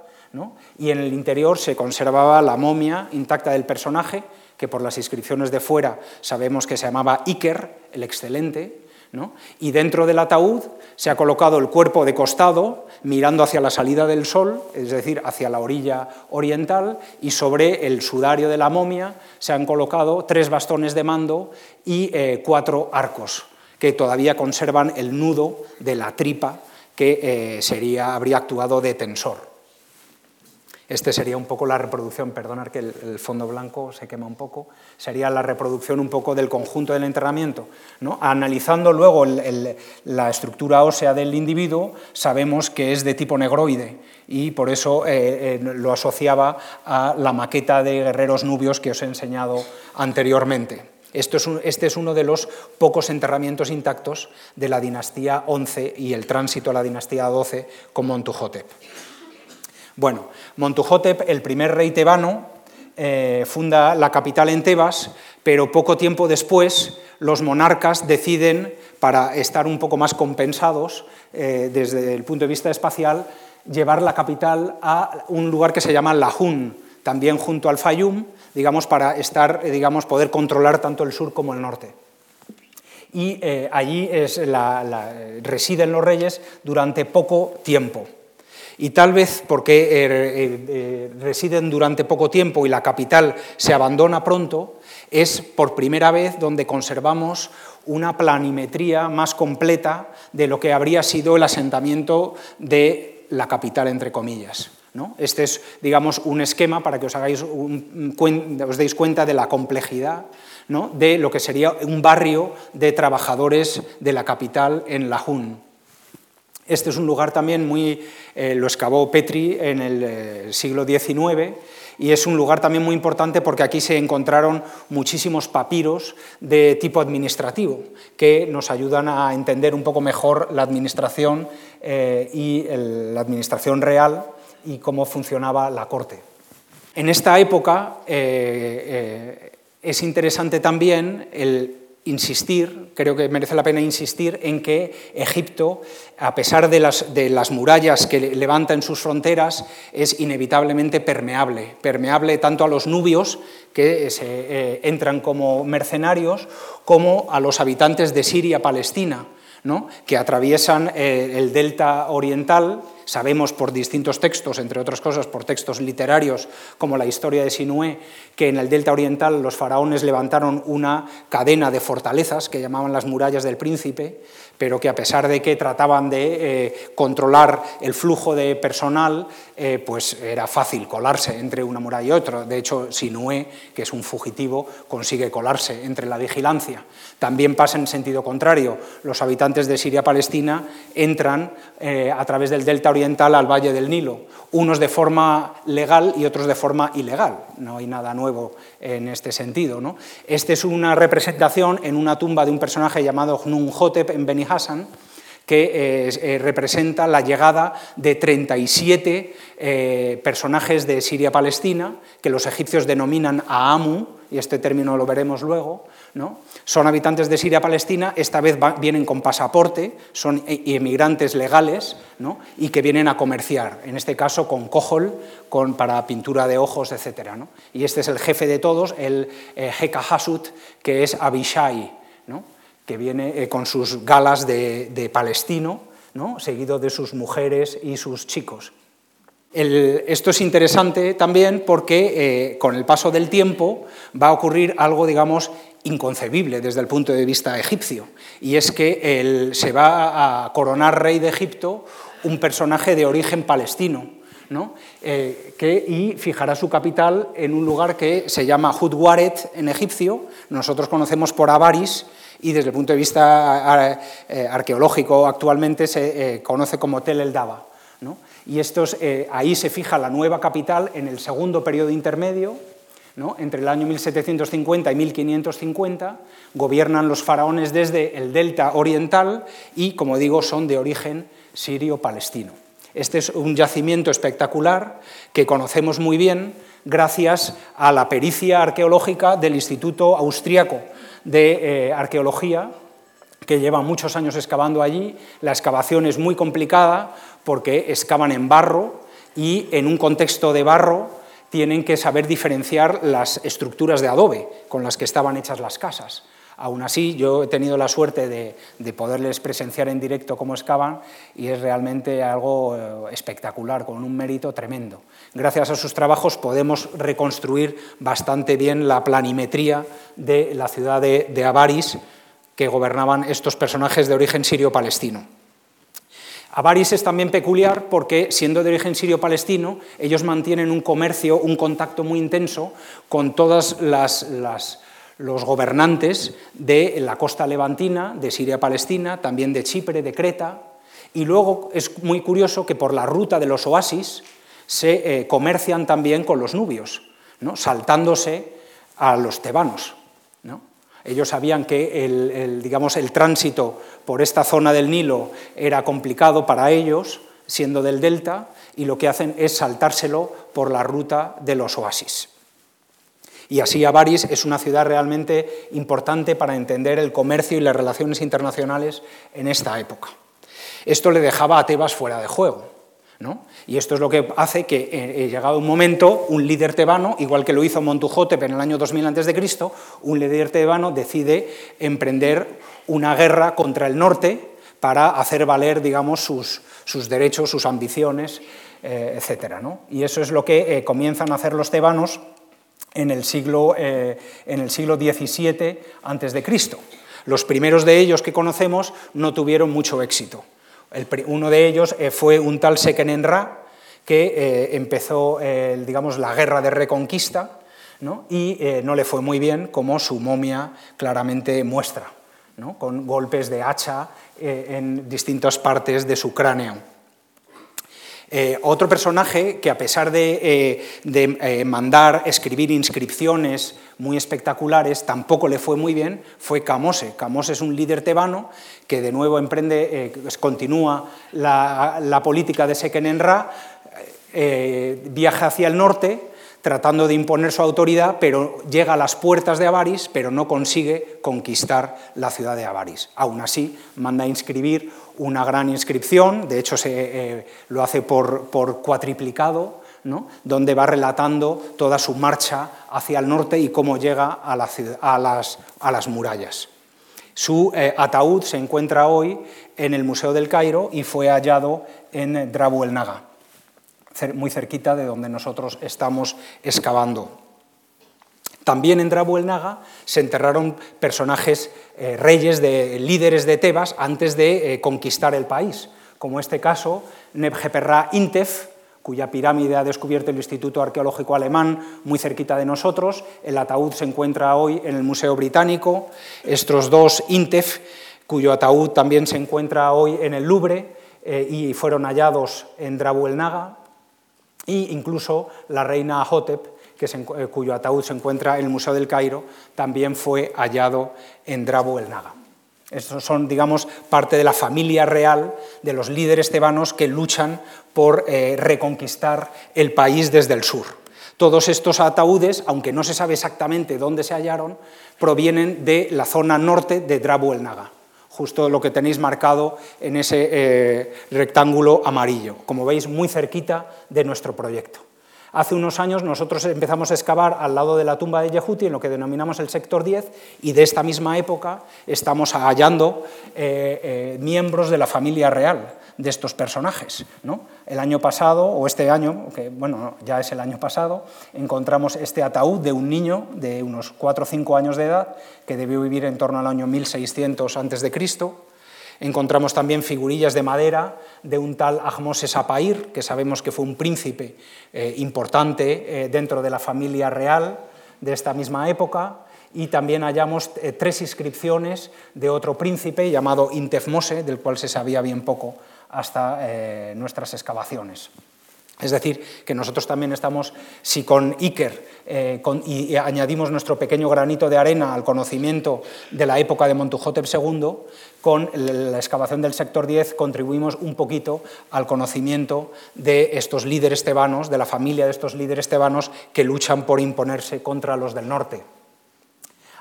y en el interior se conservaba la momia intacta del personaje, que por las inscripciones de fuera sabemos que se llamaba Iker, el excelente, Y dentro del ataúd se ha colocado el cuerpo de costado, mirando hacia la salida del sol, es decir, hacia la orilla oriental, y sobre el sudario de la momia se han colocado tres bastones de mando y eh, cuatro arcos, que todavía conservan el nudo de la tripa que eh, sería, habría actuado de tensor. Este sería un poco la reproducción, perdonar que el, fondo blanco se quema un poco, sería la reproducción un poco del conjunto del entrenamiento. ¿no? Analizando luego la estructura ósea del individuo, sabemos que es de tipo negroide y por eso eh, eh, lo asociaba a la maqueta de guerreros nubios que os he enseñado anteriormente. Esto es este es uno de los pocos enterramientos intactos de la dinastía 11 y el tránsito a la dinastía 12 con Montuhotep. Bueno, Montuhotep, el primer rey tebano, eh, funda la capital en Tebas, pero poco tiempo después los monarcas deciden, para estar un poco más compensados eh, desde el punto de vista espacial, llevar la capital a un lugar que se llama Lahun, también junto al Fayum, digamos, para estar, eh, digamos, poder controlar tanto el sur como el norte. Y allí residen los reyes durante poco tiempo. Y tal vez porque eh, eh, eh, residen durante poco tiempo y la capital se abandona pronto, es por primera vez donde conservamos una planimetría más completa de lo que habría sido el asentamiento de la capital, entre comillas. Este es, digamos, un esquema para que os, hagáis os deis cuenta de la complejidad de lo que sería un barrio de trabajadores de la capital en Lajún. Este es un lugar también muy, eh, lo excavó Petri en el eh, siglo XIX y es un lugar también muy importante porque aquí se encontraron muchísimos papiros de tipo administrativo que nos ayudan a entender un poco mejor la administración eh, y la administración real y cómo funcionaba la corte. En esta época es interesante también el insistir, creo que merece la pena insistir en que Egipto, a pesar de las, murallas que levanta en sus fronteras, es inevitablemente permeable, permeable tanto a los nubios, que se, eh, entran como mercenarios, como a los habitantes de Siria-Palestina, que atraviesan eh, el delta oriental Sabemos por distintos textos, entre otras cosas por textos literarios como la historia de Sinué, que en el delta oriental los faraones levantaron una cadena de fortalezas que llamaban las murallas del príncipe, pero que a pesar de que trataban de eh, controlar el flujo de personal, eh, pues era fácil colarse entre una muralla y otra. De hecho, Sinué, que es un fugitivo, consigue colarse entre la vigilancia. También pasa en sentido contrario. Los habitantes de Siria-Palestina entran eh, a través del delta oriental al Valle del Nilo, unos de forma legal y otros de forma ilegal. No hay nada nuevo en este sentido. ¿no? Esta es una representación en una tumba de un personaje llamado Hnunhotep en Beni Hassan, que eh, eh, representa la llegada de 37 eh, personajes de Siria-Palestina, que los egipcios denominan Aamu, y este término lo veremos luego, ¿no? Son habitantes de Siria-Palestina, esta vez vienen con pasaporte, son emigrantes legales ¿no? y que vienen a comerciar, en este caso con cojol, con, para pintura de ojos, etc. Y este es el jefe de todos, el eh, Heka Hasut, que es Abishai, que viene eh, con sus galas de, palestino, ¿no? seguido de sus mujeres y sus chicos. esto es interesante también porque eh, con el paso del tiempo va a ocurrir algo, digamos, inconcebible desde el punto de vista egipcio, y es que se va a coronar rey de Egipto un personaje de origen palestino, ¿no? Eh, que, y fijará su capital en un lugar que se llama Hudwaret en egipcio, nosotros conocemos por Avaris, y desde el punto de vista eh, arqueológico actualmente se eh, conoce como Tel el Daba. ¿no? Y estos, ahí se fija la nueva capital en el segundo periodo intermedio, entre el año 1750 y 1550 gobiernan los faraones desde el delta oriental y, como digo, son de origen sirio-palestino. Este es un yacimiento espectacular que conocemos muy bien gracias a la pericia arqueológica del Instituto Austriaco de eh, Arqueología, que lleva muchos años excavando allí. La excavación es muy complicada porque excavan en barro y en un contexto de barro tienen que saber diferenciar las estructuras de adobe con las que estaban hechas las casas. Aún así, yo he tenido la suerte de, poderles presenciar en directo cómo excavan y es realmente algo eh, espectacular, con un mérito tremendo. Gracias a sus trabajos podemos reconstruir bastante bien la planimetría de la ciudad de, de Avaris que gobernaban estos personajes de origen sirio-palestino. Avaris es también peculiar porque, siendo de origen sirio-palestino, ellos mantienen un comercio, un contacto muy intenso con todas las los gobernantes de la costa levantina, de Siria-Palestina, también de Chipre, de Creta, y luego es muy curioso que por la ruta de los oasis se eh, comercian también con los nubios, saltándose a los tebanos. Ellos sabían que el, digamos, el tránsito por esta zona del Nilo era complicado para ellos, siendo del delta, y lo que hacen es saltárselo por la ruta de los oasis. Y así Avaris es una ciudad realmente importante para entender el comercio y las relaciones internacionales en esta época. Esto le dejaba a Tebas fuera de juego. ¿no? Y esto es lo que hace que, eh, eh, llegado un momento, un líder tebano, igual que lo hizo Montujotep en el año 2000 a.C., un líder tebano decide emprender una guerra contra el norte para hacer valer digamos, sus, sus derechos, sus ambiciones, eh, etc. ¿no? Y eso es lo que comienzan a hacer los tebanos en el siglo, eh, en el siglo XVII a.C. Los primeros de ellos que conocemos no tuvieron mucho éxito. Uno de ellos eh, fue un tal Sekenenra, que eh, empezó digamos, la guerra de reconquista y no le fue muy bien, como su momia claramente muestra, con golpes de hacha en distintas partes de su cráneo. Eh, otro personaje que a pesar de, eh, eh, mandar escribir inscripciones muy espectaculares, tampoco le fue muy bien, fue Camose. Camose es un líder tebano que de nuevo emprende, pues continúa la, política de Sekenenra, viaja hacia el norte, tratando de imponer su autoridad, pero llega a las puertas de Avaris, pero no consigue conquistar la ciudad de Avaris. Aún así, manda a inscribir una gran inscripción, de hecho se, eh, lo hace por, cuatriplicado, donde va relatando toda su marcha hacia el norte y cómo llega a, las, murallas. Su eh, ataúd se encuentra hoy en el Museo del Cairo y fue hallado en Drabu el Naga, muy cerquita de donde nosotros estamos excavando. También en Drabu el Naga se enterraron personajes eh, reyes, de, líderes de Tebas antes de eh, conquistar el país, como este caso Nebjeperra Intef, cuya pirámide ha descubierto el Instituto Arqueológico Alemán muy cerquita de nosotros. El ataúd se encuentra hoy en el Museo Británico. Estos dos Intef, cuyo ataúd también se encuentra hoy en el Louvre eh, y fueron hallados en Drabu el Naga. E incluso la reina Hotep eh, cuyo ataúd se encuentra en el Museo del Cairo, también fue hallado en Drabo el Naga. Estos son, digamos, parte de la familia real de los líderes tebanos que luchan por eh, reconquistar el país desde el sur. Todos estos ataúdes, aunque no se sabe exactamente dónde se hallaron, provienen de la zona norte de Drabo el Naga, justo lo que tenéis marcado en ese eh, rectángulo amarillo, como veis, muy cerquita de nuestro proyecto. Hace unos años nosotros empezamos a excavar al lado de la tumba de Yehuti, en lo que denominamos el sector 10, y de esta misma época estamos hallando eh, eh, miembros de la familia real de estos personajes. El año pasado, o este año, bueno, ya es el año pasado, encontramos este ataúd de un niño de unos 4 o 5 años de edad, que debió vivir en torno al año 1600 a.C., Encontramos también figurillas de madera de un tal Ahmose Apair, que sabemos que fue un príncipe eh, importante eh, dentro de la familia real de esta misma época. Y también hallamos eh, tres inscripciones de otro príncipe llamado Intefmose, del cual se sabía bien poco hasta nuestras excavaciones. Es decir, que nosotros también estamos, si con Iker eh, y añadimos nuestro pequeño granito de arena al conocimiento de la época de Montujotep II, con la excavación del sector 10 contribuimos un poquito al conocimiento de estos líderes tebanos, de la familia de estos líderes tebanos que luchan por imponerse contra los del norte.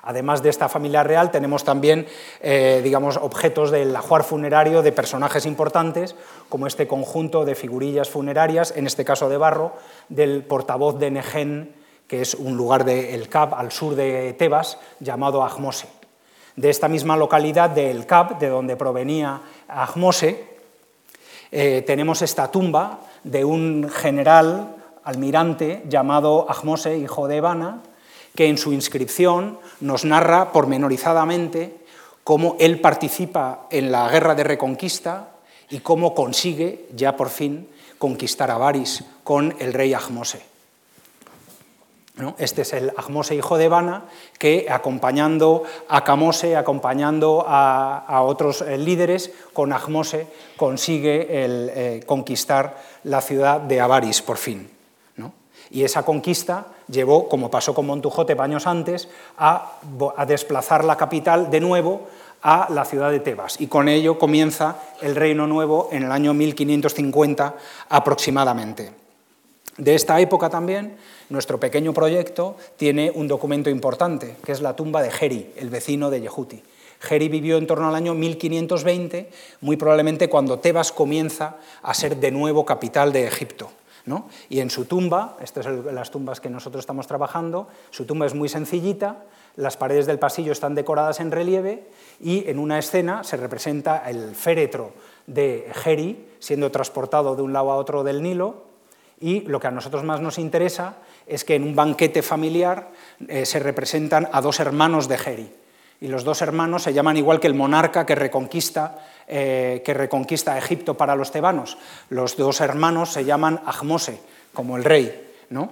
Además de esta familia real, tenemos también eh, digamos, objetos del ajuar funerario de personajes importantes, como este conjunto de figurillas funerarias, en este caso de barro, del portavoz de Negen, que es un lugar del Cap al sur de Tebas, llamado Ahmose. de esta misma localidad de El de donde provenía Ahmose, eh, tenemos esta tumba de un general almirante llamado Ahmose, hijo de Evana, que en su inscripción nos narra pormenorizadamente cómo él participa en la guerra de reconquista y cómo consigue ya por fin conquistar a Baris con el rey Ahmose. Este es el Ahmose hijo de Evana, que acompañando a Camose, acompañando a, otros eh, líderes, con Ahmose consigue eh, conquistar la ciudad de Avaris por fin. Y esa conquista llevó, como pasó con Montujote años antes, a, a desplazar la capital de nuevo a la ciudad de Tebas. Y con ello comienza el Reino Nuevo en el año 1550 aproximadamente. De esta época también, nuestro pequeño proyecto tiene un documento importante, que es la tumba de Geri, el vecino de Yehuti. Geri vivió en torno al año 1520, muy probablemente cuando Tebas comienza a ser de nuevo capital de Egipto. Y en su tumba, estas son las tumbas que nosotros estamos trabajando, su tumba es muy sencillita, las paredes del pasillo están decoradas en relieve y en una escena se representa el féretro de Geri siendo transportado de un lado a otro del Nilo y lo que a nosotros más nos interesa es que en un banquete familiar eh, se representan a dos hermanos de Geri. Y los dos hermanos se llaman igual que el monarca que reconquista, eh, que reconquista Egipto para los tebanos. Los dos hermanos se llaman Ahmose, como el rey. ¿no?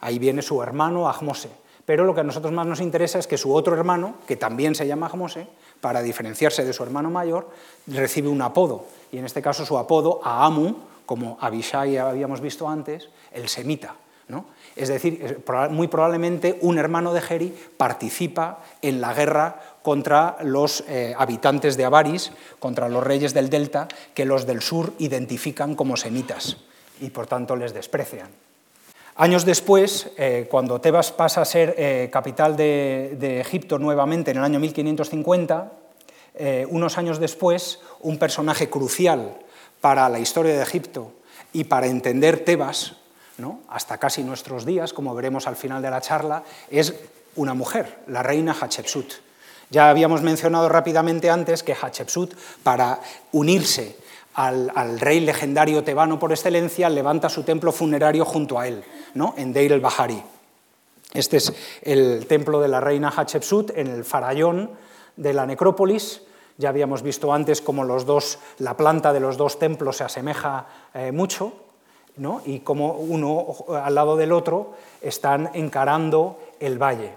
Ahí viene su hermano Ahmose. Pero lo que a nosotros más nos interesa es que su otro hermano, que también se llama Ahmose, para diferenciarse de su hermano mayor, recibe un apodo. Y en este caso su apodo, Aamu, como Abishai habíamos visto antes, el semita. Es decir, muy probablemente un hermano de Geri participa en la guerra contra los eh, habitantes de Avaris, contra los reyes del delta, que los del sur identifican como semitas y por tanto les desprecian. Años después, eh, cuando Tebas pasa a ser eh, capital de, Egipto nuevamente en el año 1550, unos años después, un personaje crucial para la historia de Egipto y para entender Tebas, ¿no? hasta casi nuestros días, como veremos al final de la charla, es una mujer, la reina Hatshepsut. Ya habíamos mencionado rápidamente antes que Hatshepsut, para unirse al, rey legendario tebano por excelencia, levanta su templo funerario junto a él, ¿no? en Deir el-Bahari. Este es el templo de la reina Hatshepsut en el farallón de la necrópolis, ya habíamos visto antes cómo la planta de los dos templos se asemeja eh, mucho, ¿no? y cómo uno al lado del otro están encarando el valle.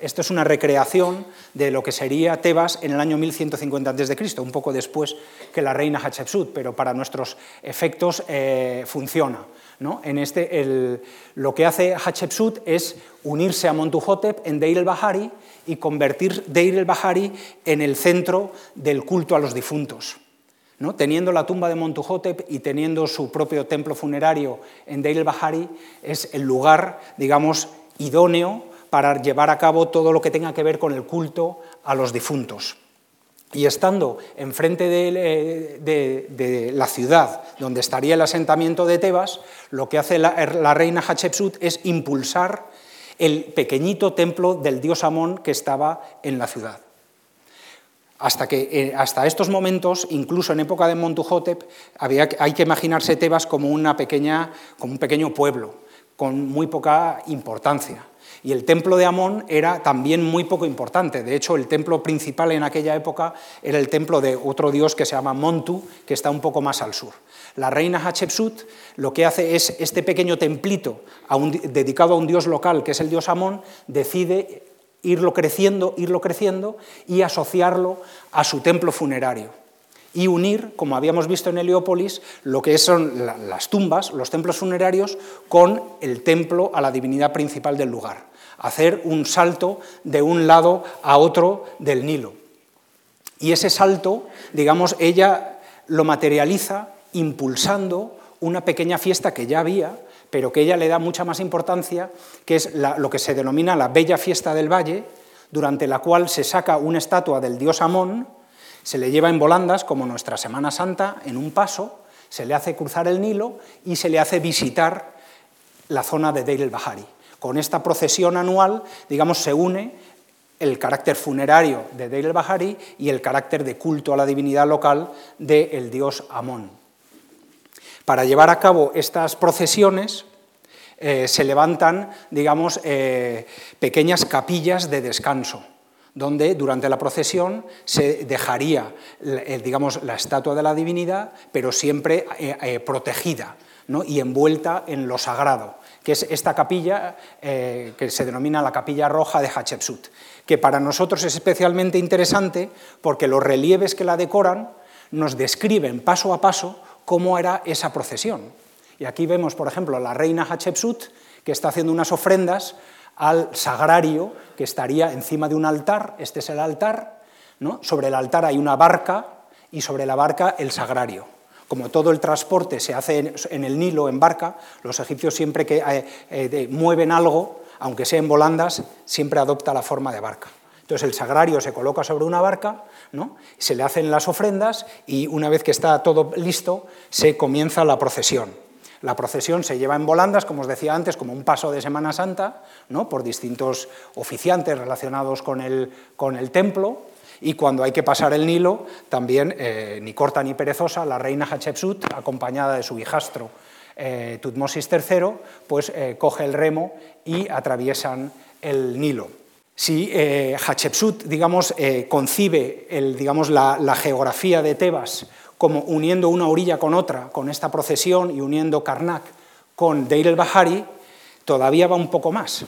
Esto es una recreación de lo que sería Tebas en el año 1150 a.C., un poco después que la reina Hatshepsut, pero para nuestros efectos eh, funciona. En este, lo que hace Hatshepsut es unirse a Montuhotep en Deir el-Bahari y convertir Deir el-Bahari en el centro del culto a los difuntos. ¿No? Teniendo la tumba de Montuhotep y teniendo su propio templo funerario en Deir el-Bahari, es el lugar, digamos, idóneo para llevar a cabo todo lo que tenga que ver con el culto a los difuntos. Y estando enfrente de, de, la ciudad donde estaría el asentamiento de Tebas, lo que hace la, la, reina Hatshepsut es impulsar el pequeñito templo del dios Amón que estaba en la ciudad. Hasta, que, eh, hasta estos momentos, incluso en época de Montuhotep, había, hay que imaginarse Tebas como, una pequeña, como un pequeño pueblo, con muy poca importancia. Y el templo de Amón era también muy poco importante. De hecho, el templo principal en aquella época era el templo de otro dios que se llama Montu, que está un poco más al sur. La reina Hatshepsut lo que hace es este pequeño templito dedicado a un dios local, que es el dios Amón, decide irlo creciendo, irlo creciendo y asociarlo a su templo funerario y unir, como habíamos visto en Heliópolis, lo que son las tumbas, los templos funerarios, con el templo a la divinidad principal del lugar hacer un salto de un lado a otro del Nilo. Y ese salto, digamos, ella lo materializa impulsando una pequeña fiesta que ya había, pero que ella le da mucha más importancia, que es lo que se denomina la Bella Fiesta del Valle, durante la cual se saca una estatua del dios Amón, se le lleva en volandas, como nuestra Semana Santa, en un paso, se le hace cruzar el Nilo y se le hace visitar la zona de Deir el Bahari. Con esta procesión anual, digamos, se une el carácter funerario de Deir el-Bahari y el carácter de culto a la divinidad local del dios Amón. Para llevar a cabo estas procesiones eh, se levantan, digamos, eh, pequeñas capillas de descanso donde durante la procesión se dejaría digamos, la estatua de la divinidad, pero siempre protegida y envuelta en lo sagrado que es esta capilla eh, que se denomina la capilla roja de Hatshepsut, que para nosotros es especialmente interesante porque los relieves que la decoran nos describen paso a paso cómo era esa procesión. Y aquí vemos, por ejemplo, a la reina Hatshepsut que está haciendo unas ofrendas al sagrario que estaría encima de un altar, este es el altar, sobre el altar hay una barca y sobre la barca el sagrario como todo el transporte se hace en el Nilo en barca, los egipcios siempre que eh, eh, mueven algo, aunque sea en volandas, siempre adopta la forma de barca. Entonces el sagrario se coloca sobre una barca, ¿no? se le hacen las ofrendas y una vez que está todo listo se comienza la procesión. La procesión se lleva en volandas, como os decía antes, como un paso de Semana Santa, ¿no? por distintos oficiantes relacionados con el, con el templo, y cuando hay que pasar el Nilo, también, eh, ni corta ni perezosa, la reina Hatshepsut, acompañada de su hijastro eh, Tutmosis III, pues eh, coge el remo y atraviesan el Nilo. Si Hatshepsut, digamos, concibe el, digamos, la, la geografía de Tebas como uniendo una orilla con otra, con esta procesión y uniendo Karnak con Deir el-Bahari, todavía va un poco más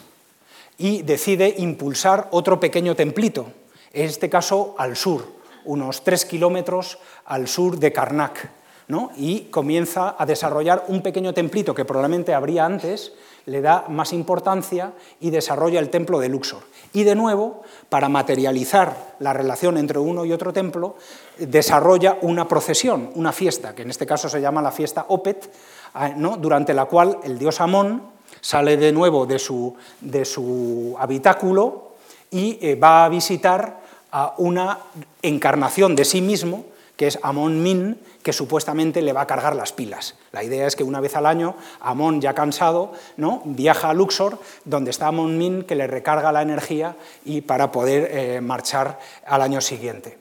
y decide impulsar otro pequeño templito, en este caso al sur, unos tres kilómetros al sur de Karnak, ¿no? y comienza a desarrollar un pequeño templito que probablemente habría antes, le da más importancia y desarrolla el templo de Luxor. Y de nuevo, para materializar la relación entre uno y otro templo, desarrolla una procesión, una fiesta, que en este caso se llama la fiesta Opet, ah, durante la cual el dios Amón sale de nuevo de su, de su habitáculo y eh, va a visitar a una encarnación de sí mismo, que es Amón Min, que supuestamente le va a cargar las pilas. La idea es que una vez al año, Amón, ya cansado, ¿no? viaja a Luxor, donde está Amón Min, que le recarga la energía y para poder eh, marchar al año siguiente.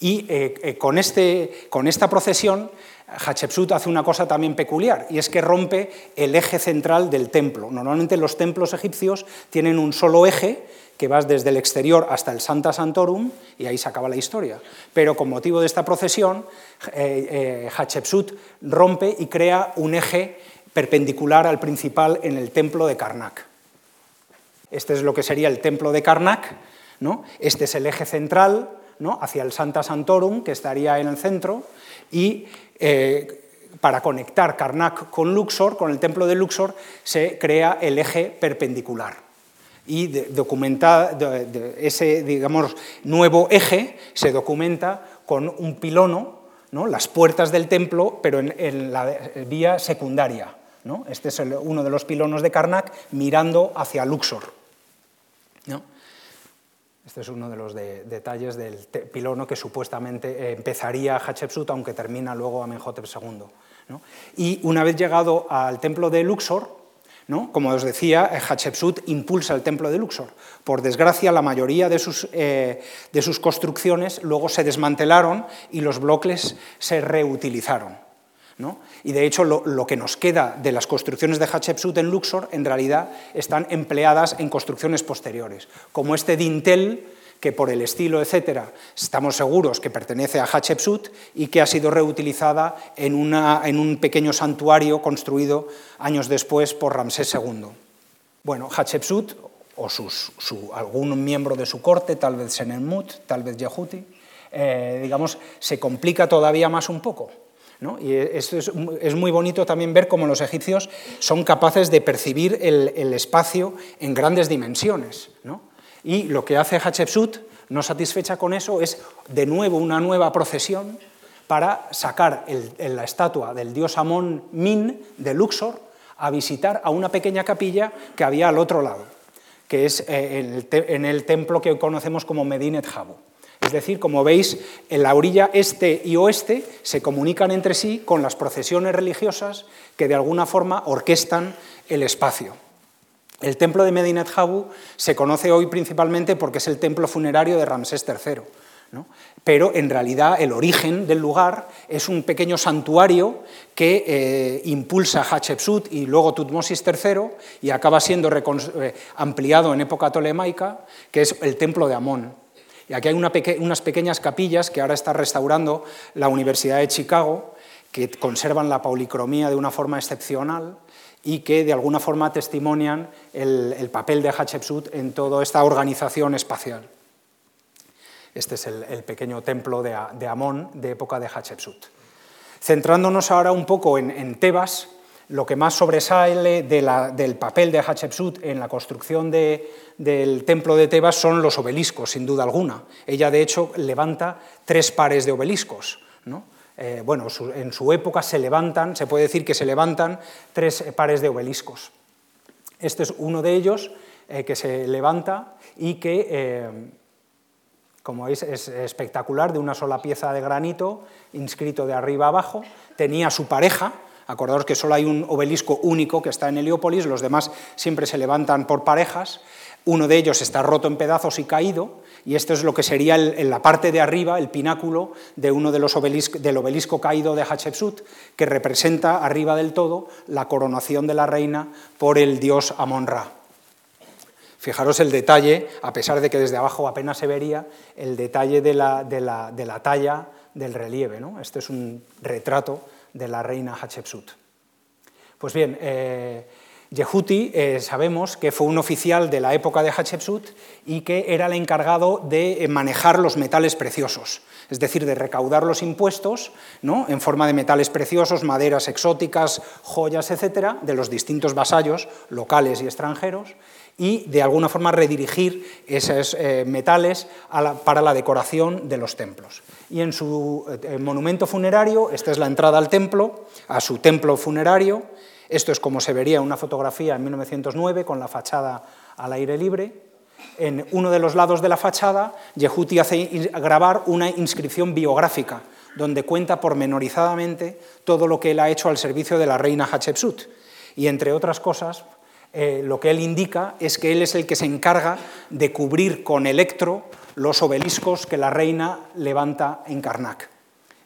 Y eh, eh, con, este, con esta procesión, Hatshepsut hace una cosa también peculiar, y es que rompe el eje central del templo. Normalmente los templos egipcios tienen un solo eje, que vas desde el exterior hasta el Santa Santorum y ahí se acaba la historia. Pero con motivo de esta procesión, eh, eh, Hatshepsut rompe y crea un eje perpendicular al principal en el templo de Karnak. Este es lo que sería el templo de Karnak, ¿no? este es el eje central ¿no? hacia el Santa Santorum, que estaría en el centro, y eh, para conectar Karnak con Luxor, con el templo de Luxor, se crea el eje perpendicular y documenta ese digamos, nuevo eje se documenta con un pilono, ¿no? las puertas del templo, pero en, la vía secundaria. ¿no? Este es uno de los pilonos de Karnak mirando hacia Luxor. ¿no? Este es uno de los detalles del pilono que supuestamente empezaría Hatshepsut, aunque termina luego Amenhotep II. Y una vez llegado al templo de Luxor, como os decía, Hatshepsut impulsa el templo de Luxor. Por desgracia, la mayoría de sus, eh, de sus construcciones luego se desmantelaron y los bloques se reutilizaron. Y de hecho, lo, lo, que nos queda de las construcciones de Hatshepsut en Luxor, en realidad, están empleadas en construcciones posteriores, como este dintel que por el estilo, etcétera, estamos seguros que pertenece a Hatshepsut y que ha sido reutilizada en, un pequeño santuario construido años después por Ramsés II. Bueno, Hatshepsut o algún miembro de su corte, tal vez Senenmut, tal vez Yehuti, eh, digamos, se complica todavía más un poco. Y esto es, muy bonito también ver cómo los egipcios son capaces de percibir el, el espacio en grandes dimensiones. ¿no? Y lo que hace Hatshepsut, no satisfecha con eso, es de nuevo una nueva procesión para sacar la estatua del dios Amón Min de Luxor a visitar a una pequeña capilla que había al otro lado, que es eh, en el, templo que conocemos como Medinet Habu. Es decir, como veis, en la orilla este y oeste se comunican entre sí con las procesiones religiosas que de alguna forma orquestan el espacio. El templo de Medinet Habu se conoce hoy principalmente porque es el templo funerario de Ramsés III pero en realidad el origen del lugar es un pequeño santuario que eh, impulsa Hatshepsut y luego Tutmosis III y acaba siendo eh, ampliado en época tolemaica, que es el templo de Amón. Y aquí hay unas pequeñas capillas que ahora está restaurando la Universidad de Chicago, que conservan la policromía de una forma excepcional y que de alguna forma testimonian el papel de Hatshepsut en toda esta organización espacial. Este es el, pequeño templo de, Amón de época de Hatshepsut. Centrándonos ahora un poco en, Tebas, lo que más sobresale del papel de Hatshepsut en la construcción del templo de Tebas son los obeliscos, sin duda alguna. Ella, de hecho, levanta tres pares de obeliscos. Eh, bueno, en su época se levantan, se puede decir que se levantan tres pares de obeliscos. Este es uno de ellos eh, que se levanta y que eh, como veis, es espectacular, de una sola pieza de granito, inscrito de arriba abajo. Tenía su pareja, acordaos que solo hay un obelisco único que está en Heliópolis, los demás siempre se levantan por parejas. Uno de ellos está roto en pedazos y caído, y esto es lo que sería en la parte de arriba, el pináculo de uno de los del obelisco caído de Hatshepsut, que representa arriba del todo la coronación de la reina por el dios Amon-Ra. Fijaros el detalle, a pesar de que desde abajo apenas se vería, el detalle de la, talla del relieve. ¿no? Este es un retrato de la reina Hatshepsut. Pues bien, eh, Yehuti eh, sabemos que fue un oficial de la época de Hatshepsut y que era el encargado de manejar los metales preciosos, es decir, de recaudar los impuestos ¿no? en forma de metales preciosos, maderas exóticas, joyas, etcétera, de los distintos vasallos locales y extranjeros, y de alguna forma redirigir esos eh, metales para la decoración de los templos. Y en su eh, monumento funerario, esta es la entrada al templo, a su templo funerario, esto es como se vería en una fotografía en 1909 con la fachada al aire libre. En uno de los lados de la fachada, Yehuti hace grabar una inscripción biográfica donde cuenta pormenorizadamente todo lo que él ha hecho al servicio de la reina Hatshepsut. Y entre otras cosas, eh, lo que él indica es que él es el que se encarga de cubrir con electro los obeliscos que la reina levanta en Karnak.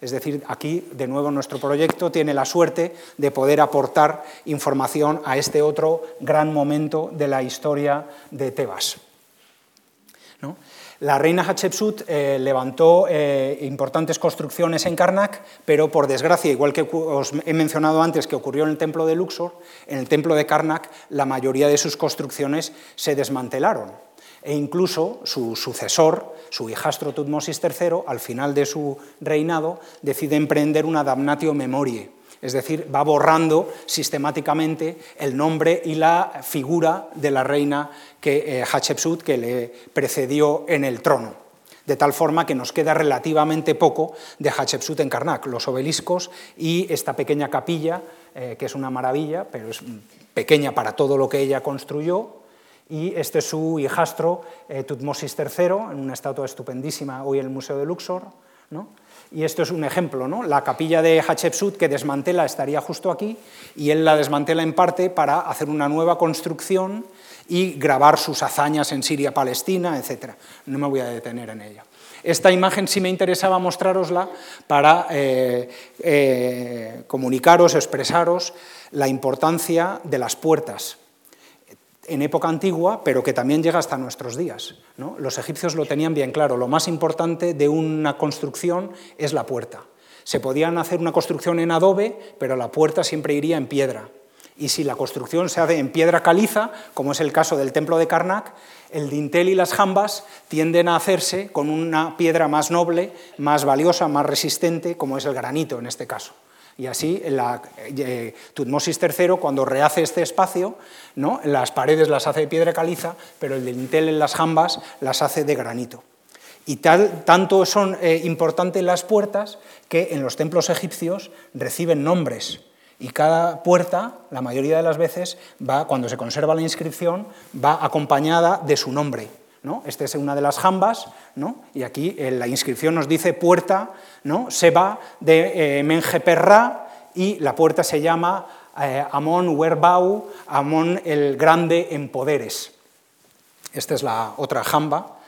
Es decir, aquí, de nuevo, nuestro proyecto tiene la suerte de poder aportar información a este otro gran momento de la historia de Tebas. La reina Hatshepsut eh, levantó eh, importantes construcciones en Karnak, pero por desgracia, igual que os he mencionado antes que ocurrió en el templo de Luxor, en el templo de Karnak la mayoría de sus construcciones se desmantelaron. E incluso su sucesor, su hijastro Tutmosis III, al final de su reinado, decide emprender una damnatio memoriae, es decir, va borrando sistemáticamente el nombre y la figura de la reina que, eh, Hatshepsut que le precedió en el trono. De tal forma que nos queda relativamente poco de Hatshepsut en Karnak, los obeliscos y esta pequeña capilla, eh, que es una maravilla, pero es pequeña para todo lo que ella construyó, y este es su hijastro eh, Tutmosis III, en una estatua estupendísima hoy en el Museo de Luxor. ¿no? Y esto es un ejemplo, ¿no? La capilla de Hatshepsut que desmantela estaría justo aquí y él la desmantela en parte para hacer una nueva construcción y grabar sus hazañas en Siria-Palestina, etc. No me voy a detener en ella. Esta imagen sí me interesaba mostrarosla para eh, eh, comunicaros, expresaros la importancia de las puertas en época antigua, pero que también llega hasta nuestros días. Los egipcios lo tenían bien claro, lo más importante de una construcción es la puerta. Se podían hacer una construcción en adobe, pero la puerta siempre iría en piedra. Y si la construcción se hace en piedra caliza, como es el caso del templo de Karnak, el dintel y las jambas tienden a hacerse con una piedra más noble, más valiosa, más resistente, como es el granito en este caso. Y así eh, Tutmosis III, cuando rehace este espacio, ¿no? las paredes las hace de piedra caliza, pero el dintel en las jambas las hace de granito. Y tal, tanto son eh, importantes las puertas que en los templos egipcios reciben nombres. Y cada puerta, la mayoría de las veces, va, cuando se conserva la inscripción, va acompañada de su nombre. ¿No? Esta es una de las jambas, y aquí en la inscripción nos dice puerta ¿no? Seba de eh, Menjeperra, y la puerta se llama eh, Amón Werbau, Amón el Grande en poderes. Esta es la otra jamba,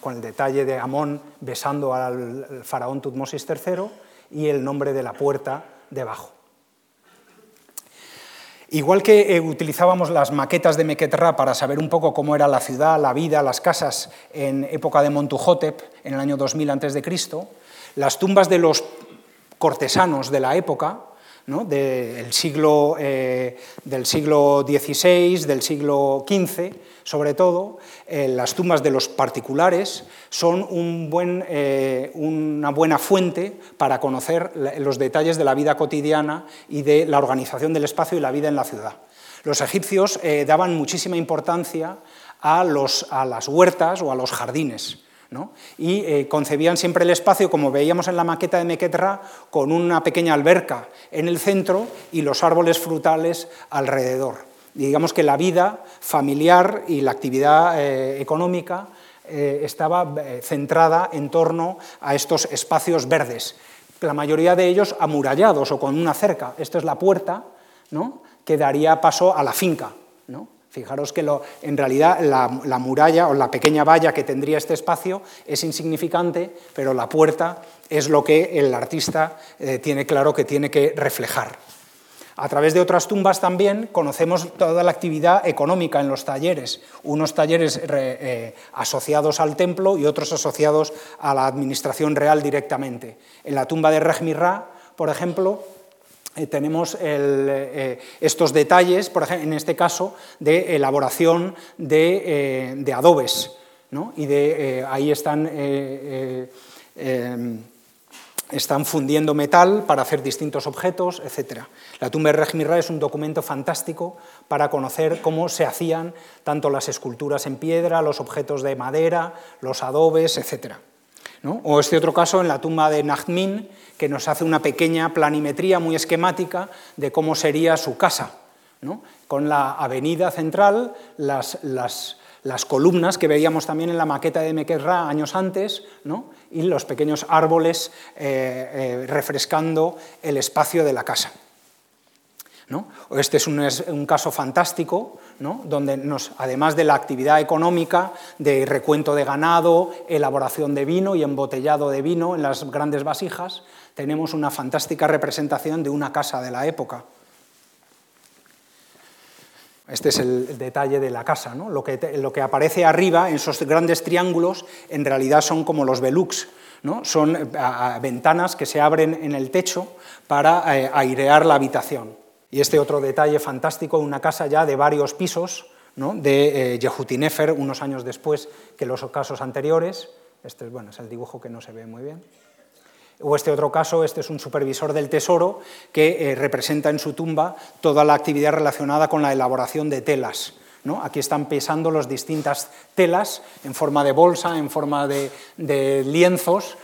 con el detalle de Amón besando al faraón Tutmosis III y el nombre de la puerta debajo. Igual que eh, utilizábamos las maquetas de Mequetrra para saber un poco cómo era la ciudad, la vida, las casas en época de Montuhotep, en el año 2000 a.C., las tumbas de los cortesanos de la época del, siglo, eh, del siglo XVI, del siglo XV, sobre todo, eh, las tumbas de los particulares son eh, una buena fuente para conocer los detalles de la vida cotidiana y de la organización del espacio y la vida en la ciudad. Los egipcios daban muchísima importancia a las huertas o a los jardines y eh, concebían siempre el espacio, como veíamos en la maqueta de Mequetra, con una pequeña alberca en el centro y los árboles frutales alrededor. digamos que la vida familiar y la actividad eh, económica eh, estaba centrada en torno a estos espacios verdes, la mayoría de ellos amurallados o con una cerca. Esto es la puerta que daría paso a la finca. Fijaros que en realidad la, muralla o la pequeña valla que tendría este espacio es insignificante, pero la puerta es lo que el artista eh, tiene claro que tiene que reflejar. A través de otras tumbas también conocemos toda la actividad económica en los talleres, unos talleres eh, asociados al templo y otros asociados a la administración real directamente. En la tumba de Regmirra, por ejemplo, eh, tenemos eh, estos detalles, por ejemplo, en este caso, de elaboración de, eh, adobes. Y de, ahí están, están fundiendo metal para hacer distintos objetos, etc. La tumba de Regmirra es un documento fantástico para conocer cómo se hacían tanto las esculturas en piedra, los objetos de madera, los adobes, O este otro caso en la tumba de Nachtmin, que nos hace una pequeña planimetría muy esquemática de cómo sería su casa, con la avenida central, las, columnas que veíamos también en la maqueta de Mequerra años antes, y los pequeños árboles eh, eh, refrescando el espacio de la casa. Este es un, caso fantástico, donde además de la actividad económica, de recuento de ganado, elaboración de vino y embotellado de vino en las grandes vasijas, tenemos una fantástica representación de una casa de la época. Este es el detalle de la casa. Lo, que, aparece arriba, en esos grandes triángulos, en realidad son como los velux. Son eh, ventanas que se abren en el techo para eh, airear la habitación. Y este otro detalle fantástico, una casa ya de varios pisos, de eh, Yehutinefer, unos años después que los casos anteriores. Este es, bueno, es el dibujo que no se ve muy bien. O este otro caso, este es un supervisor del tesoro que eh, representa en su tumba toda la actividad relacionada con la elaboración de telas. Aquí están pesando las distintas telas en forma de bolsa, en forma de, lienzos,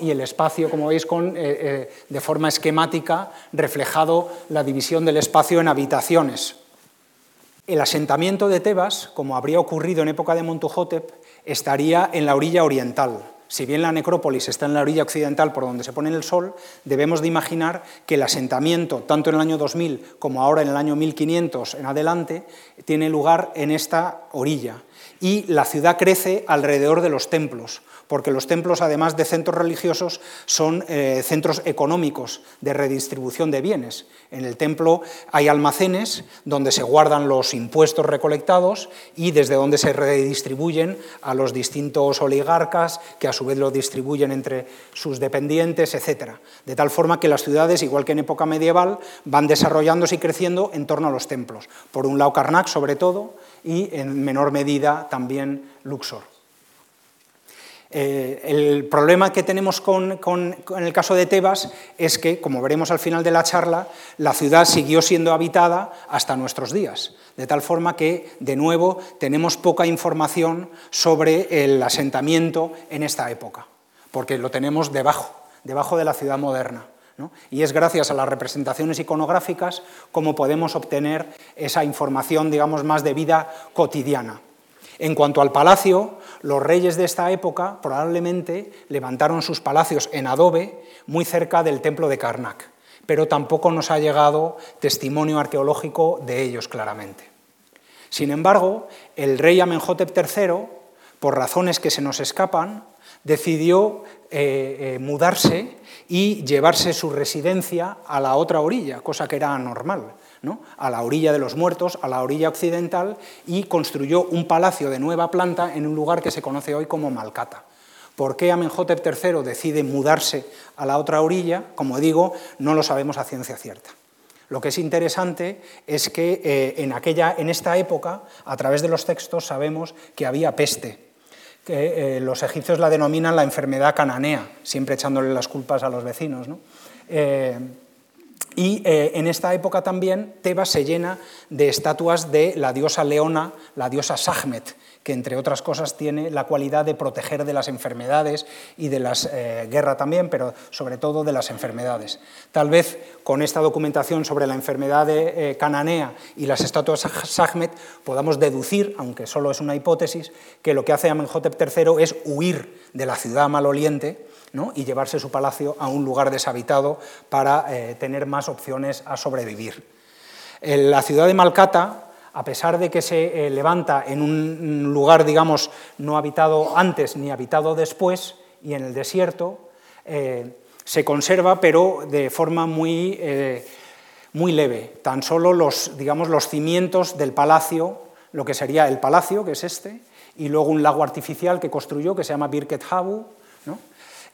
y el espacio, como veis, con, eh, eh, de forma esquemática, reflejado la división del espacio en habitaciones. El asentamiento de Tebas, como habría ocurrido en época de Montuhotep, estaría en la orilla oriental, si bien la necrópolis está en la orilla occidental por donde se pone el sol, debemos de imaginar que el asentamiento, tanto en el año 2000 como ahora en el año 1500 en adelante, tiene lugar en esta orilla. Y la ciudad crece alrededor de los templos, porque los templos, además de centros religiosos, son eh, centros económicos de redistribución de bienes. En el templo hay almacenes donde se guardan los impuestos recolectados y desde donde se redistribuyen a los distintos oligarcas, que a su vez lo distribuyen entre sus dependientes, etc. De tal forma que las ciudades, igual que en época medieval, van desarrollándose y creciendo en torno a los templos. Por un lado Karnak, sobre todo, y en menor medida también Luxor. Eh, el problema que tenemos con, el caso de Tebas es que, como veremos al final de la charla, la ciudad siguió siendo habitada hasta nuestros días, de tal forma que, de nuevo, tenemos poca información sobre el asentamiento en esta época, porque lo tenemos debajo, debajo de la ciudad moderna. Y es gracias a las representaciones iconográficas como podemos obtener esa información, digamos, más de vida cotidiana. En cuanto al palacio, los reyes de esta época probablemente levantaron sus palacios en adobe muy cerca del templo de Karnak. pero tampoco nos ha llegado testimonio arqueológico de ellos claramente. Sin embargo, el rey Amenhotep III, por razones que se nos escapan, decidió eh, eh, mudarse y llevarse su residencia a la otra orilla, cosa que era anormal, a la orilla de los muertos, a la orilla occidental, y construyó un palacio de nueva planta en un lugar que se conoce hoy como Malcata. ¿Por qué Amenhotep III decide mudarse a la otra orilla? Como digo, no lo sabemos a ciencia cierta. Lo que es interesante es que eh, en, aquella, en esta época, a través de los textos, sabemos que había peste, que eh, los egipcios la denominan la enfermedad cananea, siempre echándole las culpas a los vecinos. Eh, y en esta época también Tebas se llena de estatuas de la diosa Leona, la diosa Sahmet, que entre otras cosas tiene la cualidad de proteger de las enfermedades y de la eh, guerra también, pero sobre todo de las enfermedades. Tal vez con esta documentación sobre la enfermedad de, eh, cananea y las estatuas Sahmet podamos deducir, aunque solo es una hipótesis, que lo que hace Amenhotep III es huir de la ciudad maloliente y llevarse su palacio a un lugar deshabitado para eh, tener más opciones a sobrevivir. la ciudad de Malcata a pesar de que se eh, levanta en un lugar, digamos, no habitado antes ni habitado después, y en el desierto, eh, se conserva, pero de forma muy, muy leve. Tan solo los, digamos, los cimientos del palacio, lo que sería el palacio, que es este, y luego un lago artificial que construyó, que se llama Birket Habu,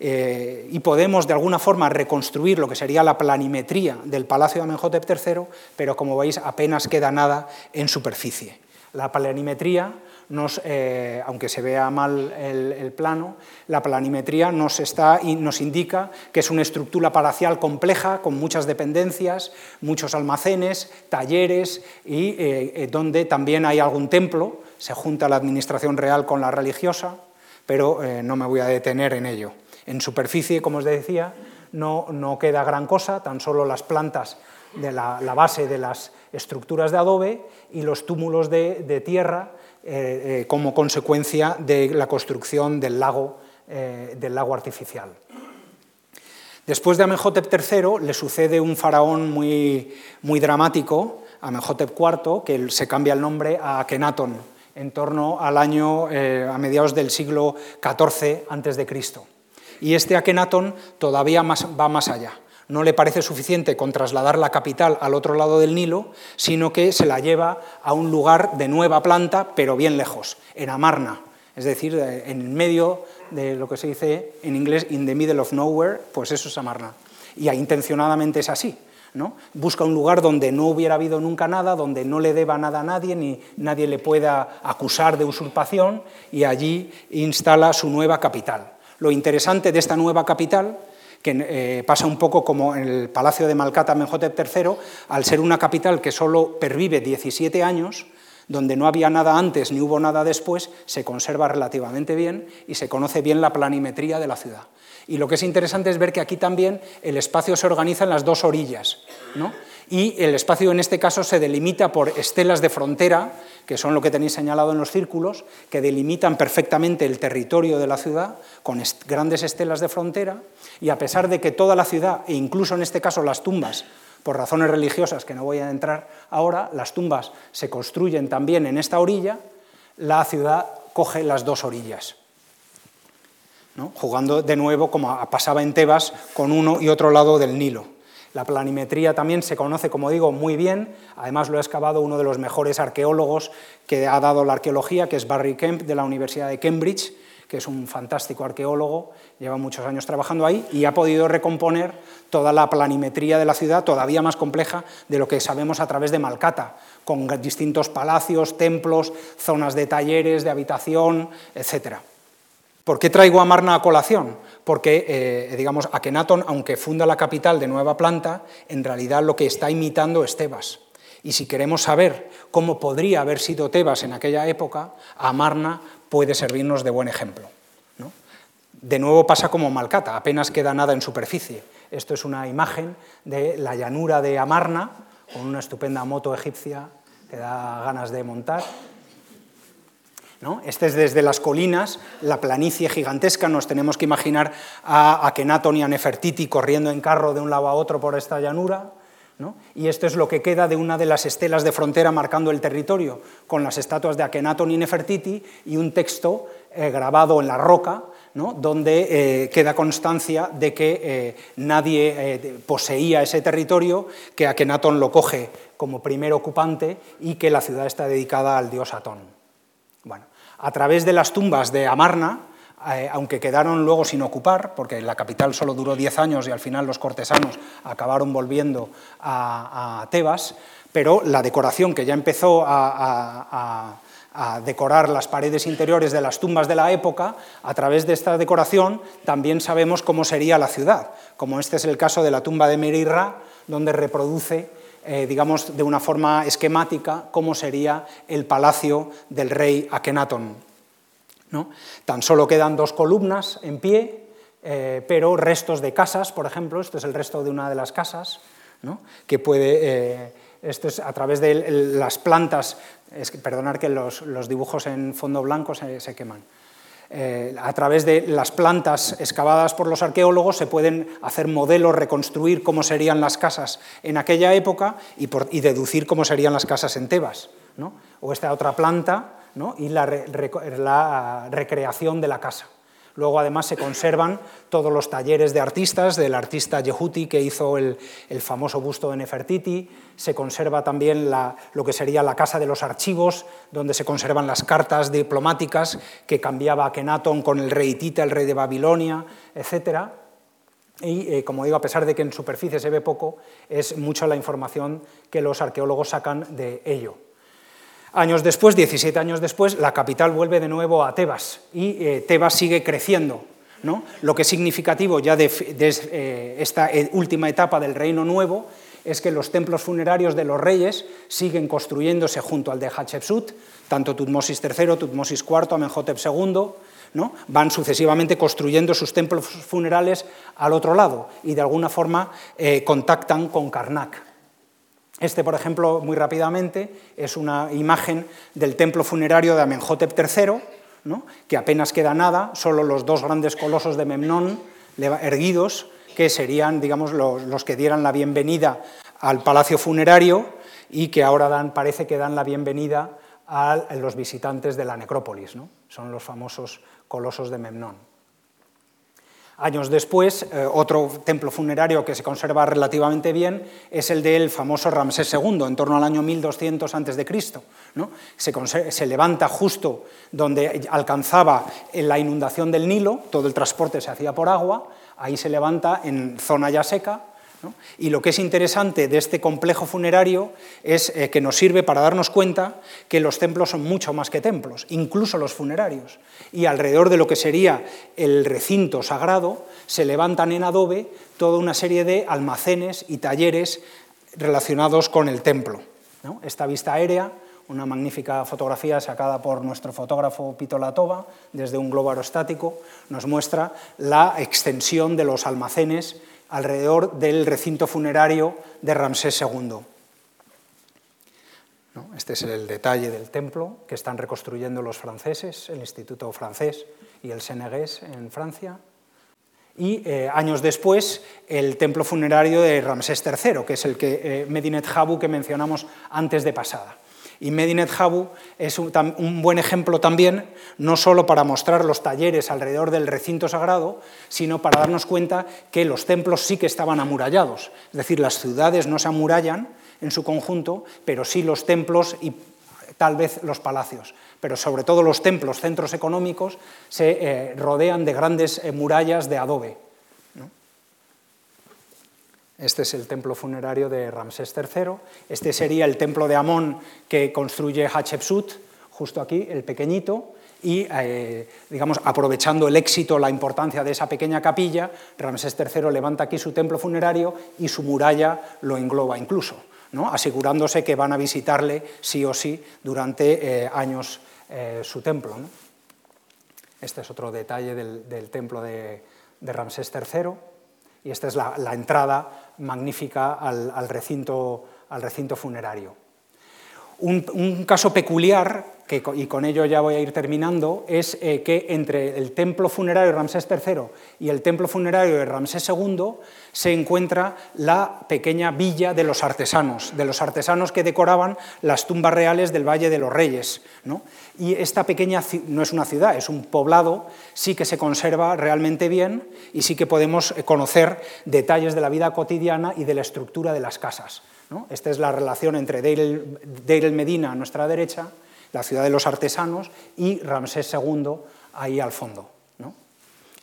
eh, y podemos de alguna forma reconstruir lo que sería la planimetría del Palacio de Amenhotep III, pero como veis apenas queda nada en superficie. La planimetría, nos, eh, aunque se vea mal el, plano, la planimetría nos, está, nos indica que es una estructura palacial compleja, con muchas dependencias, muchos almacenes, talleres y eh, donde también hay algún templo, se junta la administración real con la religiosa, pero no me voy a detener en ello. En superficie, como os decía, no, queda gran cosa, tan solo las plantas de la, base de las estructuras de adobe y los túmulos de, tierra eh, eh, como consecuencia de la construcción del lago, eh, artificial. Después de Amenhotep III le sucede un faraón muy, muy dramático, Amenhotep IV, que se cambia el nombre a Akenatón en torno al año a mediados del siglo XIV a.C. Y este Akenatón todavía va más allá. No le parece suficiente con trasladar la capital al otro lado del Nilo, sino que se la lleva a un lugar de nueva planta, pero bien lejos, en Amarna, es decir, en medio de lo que se dice en inglés in the middle of nowhere, pues eso es Amarna. Y intencionadamente es así. ¿no? Busca un lugar donde no hubiera habido nunca nada, donde no le deba nada a nadie, ni nadie le pueda acusar de usurpación, y allí instala su nueva capital. Lo interesante de esta nueva capital, que eh, pasa un poco como en el Palacio de Malcata Amenhotep III, al ser una capital que solo pervive 17 años, donde no había nada antes ni hubo nada después, se conserva relativamente bien y se conoce bien la planimetría de la ciudad. Y lo que es interesante es ver que aquí también el espacio se organiza en las dos orillas. ¿no? y el espacio en este caso se delimita por estelas de frontera, que son lo que tenéis señalado en los círculos, que delimitan perfectamente el territorio de la ciudad con grandes estelas de frontera, y a pesar de que toda la ciudad, e incluso en este caso las tumbas, por razones religiosas que no voy a entrar ahora, las tumbas se construyen también en esta orilla, la ciudad coge las dos orillas. jugando de nuevo como pasaba en Tebas con uno y otro lado del Nilo. La planimetría también se conoce, como digo, muy bien, además lo ha excavado uno de los mejores arqueólogos que ha dado la arqueología, que es Barry Kemp de la Universidad de Cambridge, que es un fantástico arqueólogo, lleva muchos años trabajando ahí y ha podido recomponer toda la planimetría de la ciudad, todavía más compleja de lo que sabemos a través de Malcata, con distintos palacios, templos, zonas de talleres, de habitación, etc. ¿Por qué traigo a Marna a colación? Porque, eh, digamos, Akenatón, aunque funda la capital de Nueva Planta, en realidad lo que está imitando es Tebas. Y si queremos saber cómo podría haber sido Tebas en aquella época, Amarna puede servirnos de buen ejemplo. De nuevo pasa como Malcata, apenas queda nada en superficie. Esto es una imagen de la llanura de Amarna, con una estupenda moto egipcia que da ganas de montar. Este es desde las colinas, la planicie gigantesca, nos tenemos que imaginar a Akenaton y a Nefertiti corriendo en carro de un lado a otro por esta llanura, y esto es lo que queda de una de las estelas de frontera marcando el territorio, con las estatuas de Akenaton y Nefertiti y un texto eh, grabado en la roca, donde eh, queda constancia de que eh, nadie poseía ese territorio, que Akenaton lo coge como primer ocupante y que la ciudad está dedicada al dios Atón. A través de las tumbas de Amarna, eh, aunque quedaron luego sin ocupar, porque la capital solo duró 10 años y al final los cortesanos acabaron volviendo a, Tebas, pero la decoración que ya empezó a, decorar las paredes interiores de las tumbas de la época, a través de esta decoración también sabemos cómo sería la ciudad, como este es el caso de la tumba de Merirra, donde reproduce, eh, digamos, de una forma esquemática cómo sería el palacio del rey Akenatón. Tan solo quedan dos columnas en pie, eh, pero restos de casas, por ejemplo, esto es el resto de una de las casas, que puede, eh, esto es a través de las plantas, es que, perdonar que los, dibujos en fondo blanco se, queman. Eh, a través de las plantas excavadas por los arqueólogos se pueden hacer modelos, reconstruir cómo serían las casas en aquella época y, y deducir cómo serían las casas en Tebas. O esta otra planta y la, recreación de la casa. Luego, además, se conservan todos los talleres de artistas, del artista Yehuti, que hizo el, famoso busto de Nefertiti. Se conserva también lo que sería la Casa de los Archivos, donde se conservan las cartas diplomáticas que cambiaba Akenatón con el rey Tita, el rey de Babilonia, etc. Y, eh, como digo, a pesar de que en superficie se ve poco, es mucha la información que los arqueólogos sacan de ello. Años después, 17 años después, la capital vuelve de nuevo a Tebas y eh, Tebas sigue creciendo. Lo que es significativo ya de, eh, esta eh, última etapa del Reino Nuevo es que los templos funerarios de los reyes siguen construyéndose junto al de Hatshepsut, tanto Tutmosis III, Tutmosis IV, Amenhotep II, ¿no? van sucesivamente construyendo sus templos funerales al otro lado y de alguna forma contactan con Karnak. Este, por ejemplo, muy rápidamente, es una imagen del templo funerario de Amenhotep III, que apenas queda nada, solo los dos grandes colosos de Memnón erguidos, que serían digamos, los, que dieran la bienvenida al palacio funerario y que ahora dan, parece que dan la bienvenida a los visitantes de la necrópolis. Son los famosos colosos de Memnón. Años después, eh, otro templo funerario que se conserva relativamente bien es el del famoso Ramsés II, en torno al año 1200 a.C. ¿no? Se, se levanta justo donde alcanzaba la inundación del Nilo, todo el transporte se hacía por agua, ahí se levanta en zona ya seca, y lo que es interesante de este complejo funerario es eh, que nos sirve para darnos cuenta que los templos son mucho más que templos, incluso los funerarios. Y alrededor de lo que sería el recinto sagrado se levantan en adobe toda una serie de almacenes y talleres relacionados con el templo. Esta vista aérea una magnífica fotografía sacada por nuestro fotógrafo Pito Latova desde un globo aerostático, nos muestra la extensión de los almacenes alrededor del recinto funerario de Ramsés II. Este es el detalle del templo que están reconstruyendo los franceses, el Instituto francés y el Senegués en Francia. Y eh, años después, el templo funerario de Ramsés III, que es el que eh, Medinet Habu que mencionamos antes de pasada. Y Medinet Habu es un, buen ejemplo también, no solo para mostrar los talleres alrededor del recinto sagrado, sino para darnos cuenta que los templos sí que estaban amurallados. Es decir, las ciudades no se amurallan en su conjunto, pero sí los templos y tal vez los palacios. Pero sobre todo los templos, centros económicos, se eh, rodean de grandes eh, murallas de adobe. Este es el templo funerario de Ramsés III. Este sería el templo de Amón que construye Hatshepsut, justo aquí, el pequeñito. Y, eh, digamos, aprovechando el éxito, la importancia de esa pequeña capilla, Ramsés III levanta aquí su templo funerario y su muralla lo engloba incluso, ¿no? asegurándose que van a visitarle sí o sí durante eh, años eh, su templo. Este es otro detalle del, templo de, Ramsés III. Y esta es la, entrada magnífica al, recinto, al recinto funerario. Un, caso peculiar, que, y con ello ya voy a ir terminando, es eh, que entre el templo funerario de Ramsés III y el templo funerario de Ramsés II se encuentra la pequeña villa de los artesanos, de los artesanos que decoraban las tumbas reales del Valle de los Reyes. Y esta pequeña, no es una ciudad, es un poblado, sí que se conserva realmente bien y sí que podemos eh, conocer detalles de la vida cotidiana y de la estructura de las casas. Esta es la relación entre Deir el Medina a nuestra derecha, la ciudad de los artesanos, y Ramsés II ahí al fondo.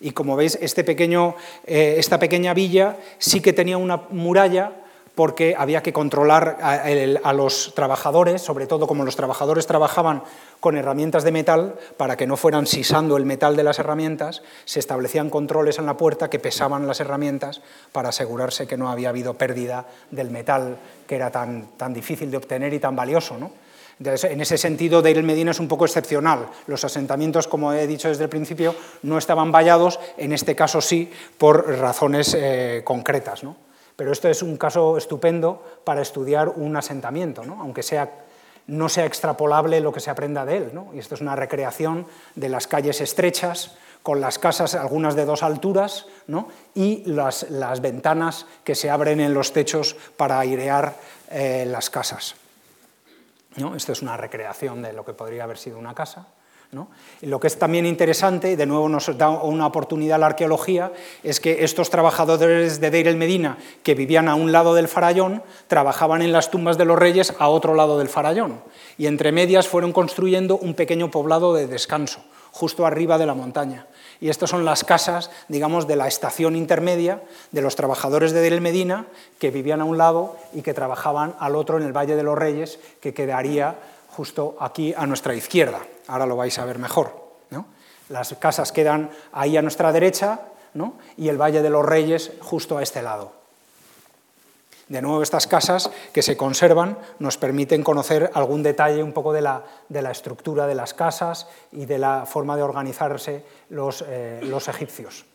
Y como veis, este pequeño, eh, esta pequeña villa sí que tenía una muralla porque había que controlar a, los trabajadores, sobre todo como los trabajadores trabajaban con herramientas de metal, para que no fueran sisando el metal de las herramientas, se establecían controles en la puerta que pesaban las herramientas para asegurarse que no había habido pérdida del metal que era tan, tan difícil de obtener y tan valioso. ¿no? En ese sentido, Deir el Medina es un poco excepcional. Los asentamientos, como he dicho desde el principio, no estaban vallados, en este caso sí, por razones eh, concretas. ¿no? Pero esto es un caso estupendo para estudiar un asentamiento, aunque no sea extrapolable lo que se aprenda de él. Y esto es una recreación de las calles estrechas, con las casas, algunas de dos alturas, y las, ventanas que se abren en los techos para airear eh, las casas. Esto es una recreación de lo que podría haber sido una casa. Y lo que es también interesante, y de nuevo nos da una oportunidad a la arqueología, es que estos trabajadores de Deir el Medina, que vivían a un lado del farallón, trabajaban en las tumbas de los reyes a otro lado del farallón. Y entre medias fueron construyendo un pequeño poblado de descanso, justo arriba de la montaña. Y estas son las casas, digamos, de la estación intermedia de los trabajadores de Del Medina, que vivían a un lado y que trabajaban al otro en el Valle de los Reyes, que quedaría justo aquí a nuestra izquierda. Ahora lo vais a ver mejor. Las casas quedan ahí a nuestra derecha y el Valle de los Reyes justo a este lado. De nuevo, estas casas que se conservan nos permiten conocer algún detalle un poco de la, estructura de las casas y de la forma de organizarse los, eh, egipcios.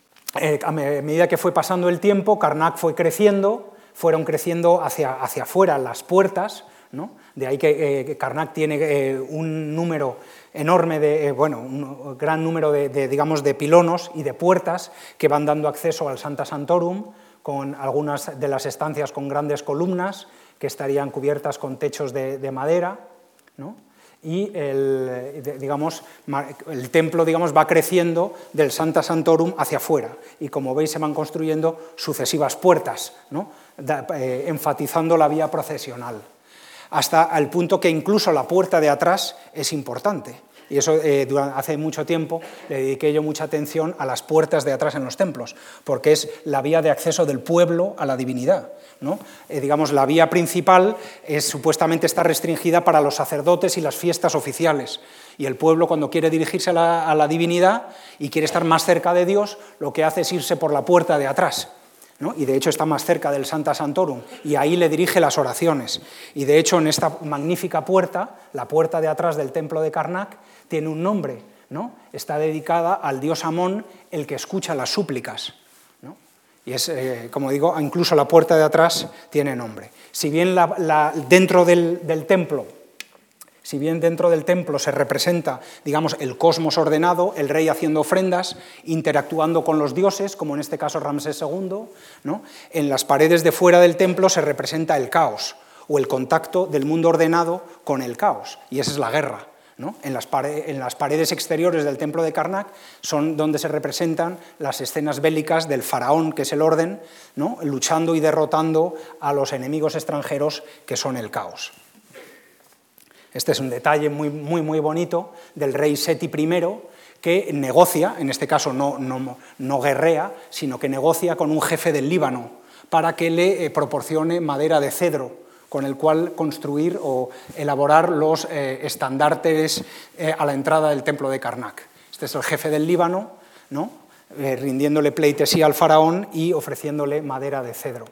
Eh, a medida que fue pasando el tiempo, Karnak fue creciendo, fueron creciendo hacia, hacia afuera las puertas, de ahí que eh, Karnak tiene un número enorme de, bueno, un gran número de, digamos, de pilonos y de puertas que van dando acceso al Santa Santorum, con algunas de las estancias con grandes columnas que estarían cubiertas con techos de, madera, y el, digamos, el templo digamos, va creciendo del Santa Santorum hacia afuera, y como veis se van construyendo sucesivas puertas, eh, enfatizando la vía procesional, hasta el punto que incluso la puerta de atrás es importante. Y eso eh, hace mucho tiempo le dediqué yo mucha atención a las puertas de atrás en los templos, porque es la vía de acceso del pueblo a la divinidad. ¿no? Eh, digamos, la vía principal es, supuestamente está restringida para los sacerdotes y las fiestas oficiales. Y el pueblo, cuando quiere dirigirse a la, a la divinidad y quiere estar más cerca de Dios, lo que hace es irse por la puerta de atrás y de hecho está más cerca del Santa Santorum, y ahí le dirige las oraciones. Y de hecho en esta magnífica puerta, la puerta de atrás del templo de Karnak, tiene un nombre, ¿no? está dedicada al dios Amón, el que escucha las súplicas. Y es, eh, como digo, incluso la puerta de atrás tiene nombre. Si bien dentro del templo si bien dentro del templo se representa, digamos, el cosmos ordenado, el rey haciendo ofrendas, interactuando con los dioses, como en este caso Ramsés II, en las paredes de fuera del templo se representa el caos o el contacto del mundo ordenado con el caos, y esa es la guerra. En, las paredes exteriores del templo de Karnak son donde se representan las escenas bélicas del faraón, que es el orden, luchando y derrotando a los enemigos extranjeros, que son el caos. Este es un detalle muy, muy, muy bonito del rey Seti I, que negocia, en este caso no, no, guerrea, sino que negocia con un jefe del Líbano para que le eh, proporcione madera de cedro con el cual construir o elaborar los eh, estandartes eh, a la entrada del templo de Karnak. Este es el jefe del Líbano, ¿no? rindiéndole pleitesía al faraón y ofreciéndole madera de cedro.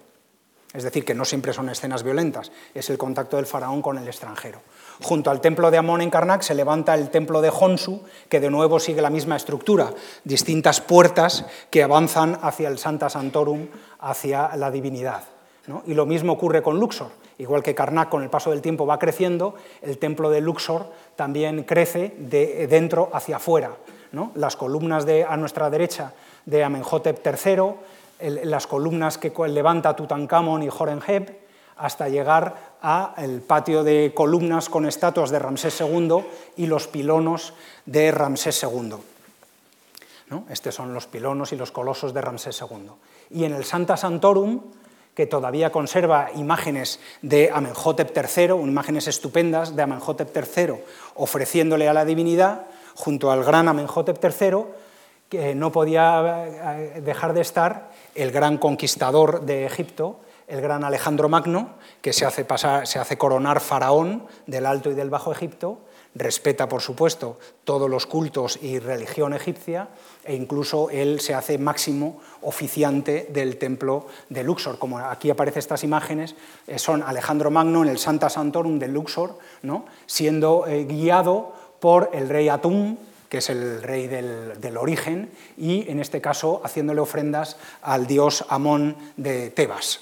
Es decir, que no siempre son escenas violentas, es el contacto del faraón con el extranjero. Junto al templo de Amón en Karnak se levanta el templo de Honsu, que de nuevo sigue la misma estructura, distintas puertas que avanzan hacia el Santa Santorum, hacia la divinidad. Y lo mismo ocurre con Luxor. Igual que Karnak con el paso del tiempo va creciendo, el templo de Luxor también crece de dentro hacia afuera. Las columnas de, a nuestra derecha de Amenhotep III, las columnas que levanta Tutankamón y Horenheb, hasta llegar al patio de columnas con estatuas de Ramsés II y los pilonos de Ramsés II. Estos son los pilonos y los colosos de Ramsés II. Y en el Santa Santorum, que todavía conserva imágenes de Amenhotep III, imágenes estupendas de Amenhotep III ofreciéndole a la divinidad, junto al gran Amenhotep III, no podía eh, dejar de estar el gran conquistador de Egipto, el gran Alejandro Magno, que se hace, pasar, se hace coronar faraón del Alto y del Bajo Egipto, respeta, por supuesto, todos los cultos y religión egipcia, e incluso él se hace máximo oficiante del templo de Luxor. Como aquí aparecen estas imágenes, eh, son Alejandro Magno en el Santa Santorum de Luxor, ¿no? siendo eh, guiado por el rey Atum, que es el rey del, origen, y en este caso haciéndole ofrendas al dios Amón de Tebas.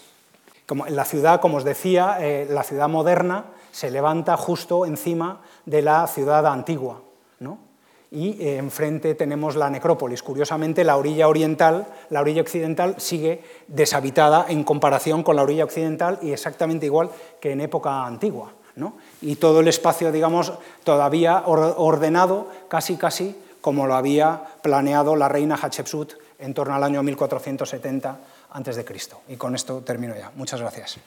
Como la ciudad, como os decía, eh, la ciudad moderna se levanta justo encima de la ciudad antigua. Y eh, enfrente tenemos la necrópolis. Curiosamente, la orilla oriental, la orilla occidental sigue deshabitada en comparación con la orilla occidental y exactamente igual que en época antigua. Y todo el espacio, digamos, todavía ordenado casi casi como lo había planeado la reina Hatshepsut en torno al año 1470 a.C. Y con esto termino ya. Muchas gracias.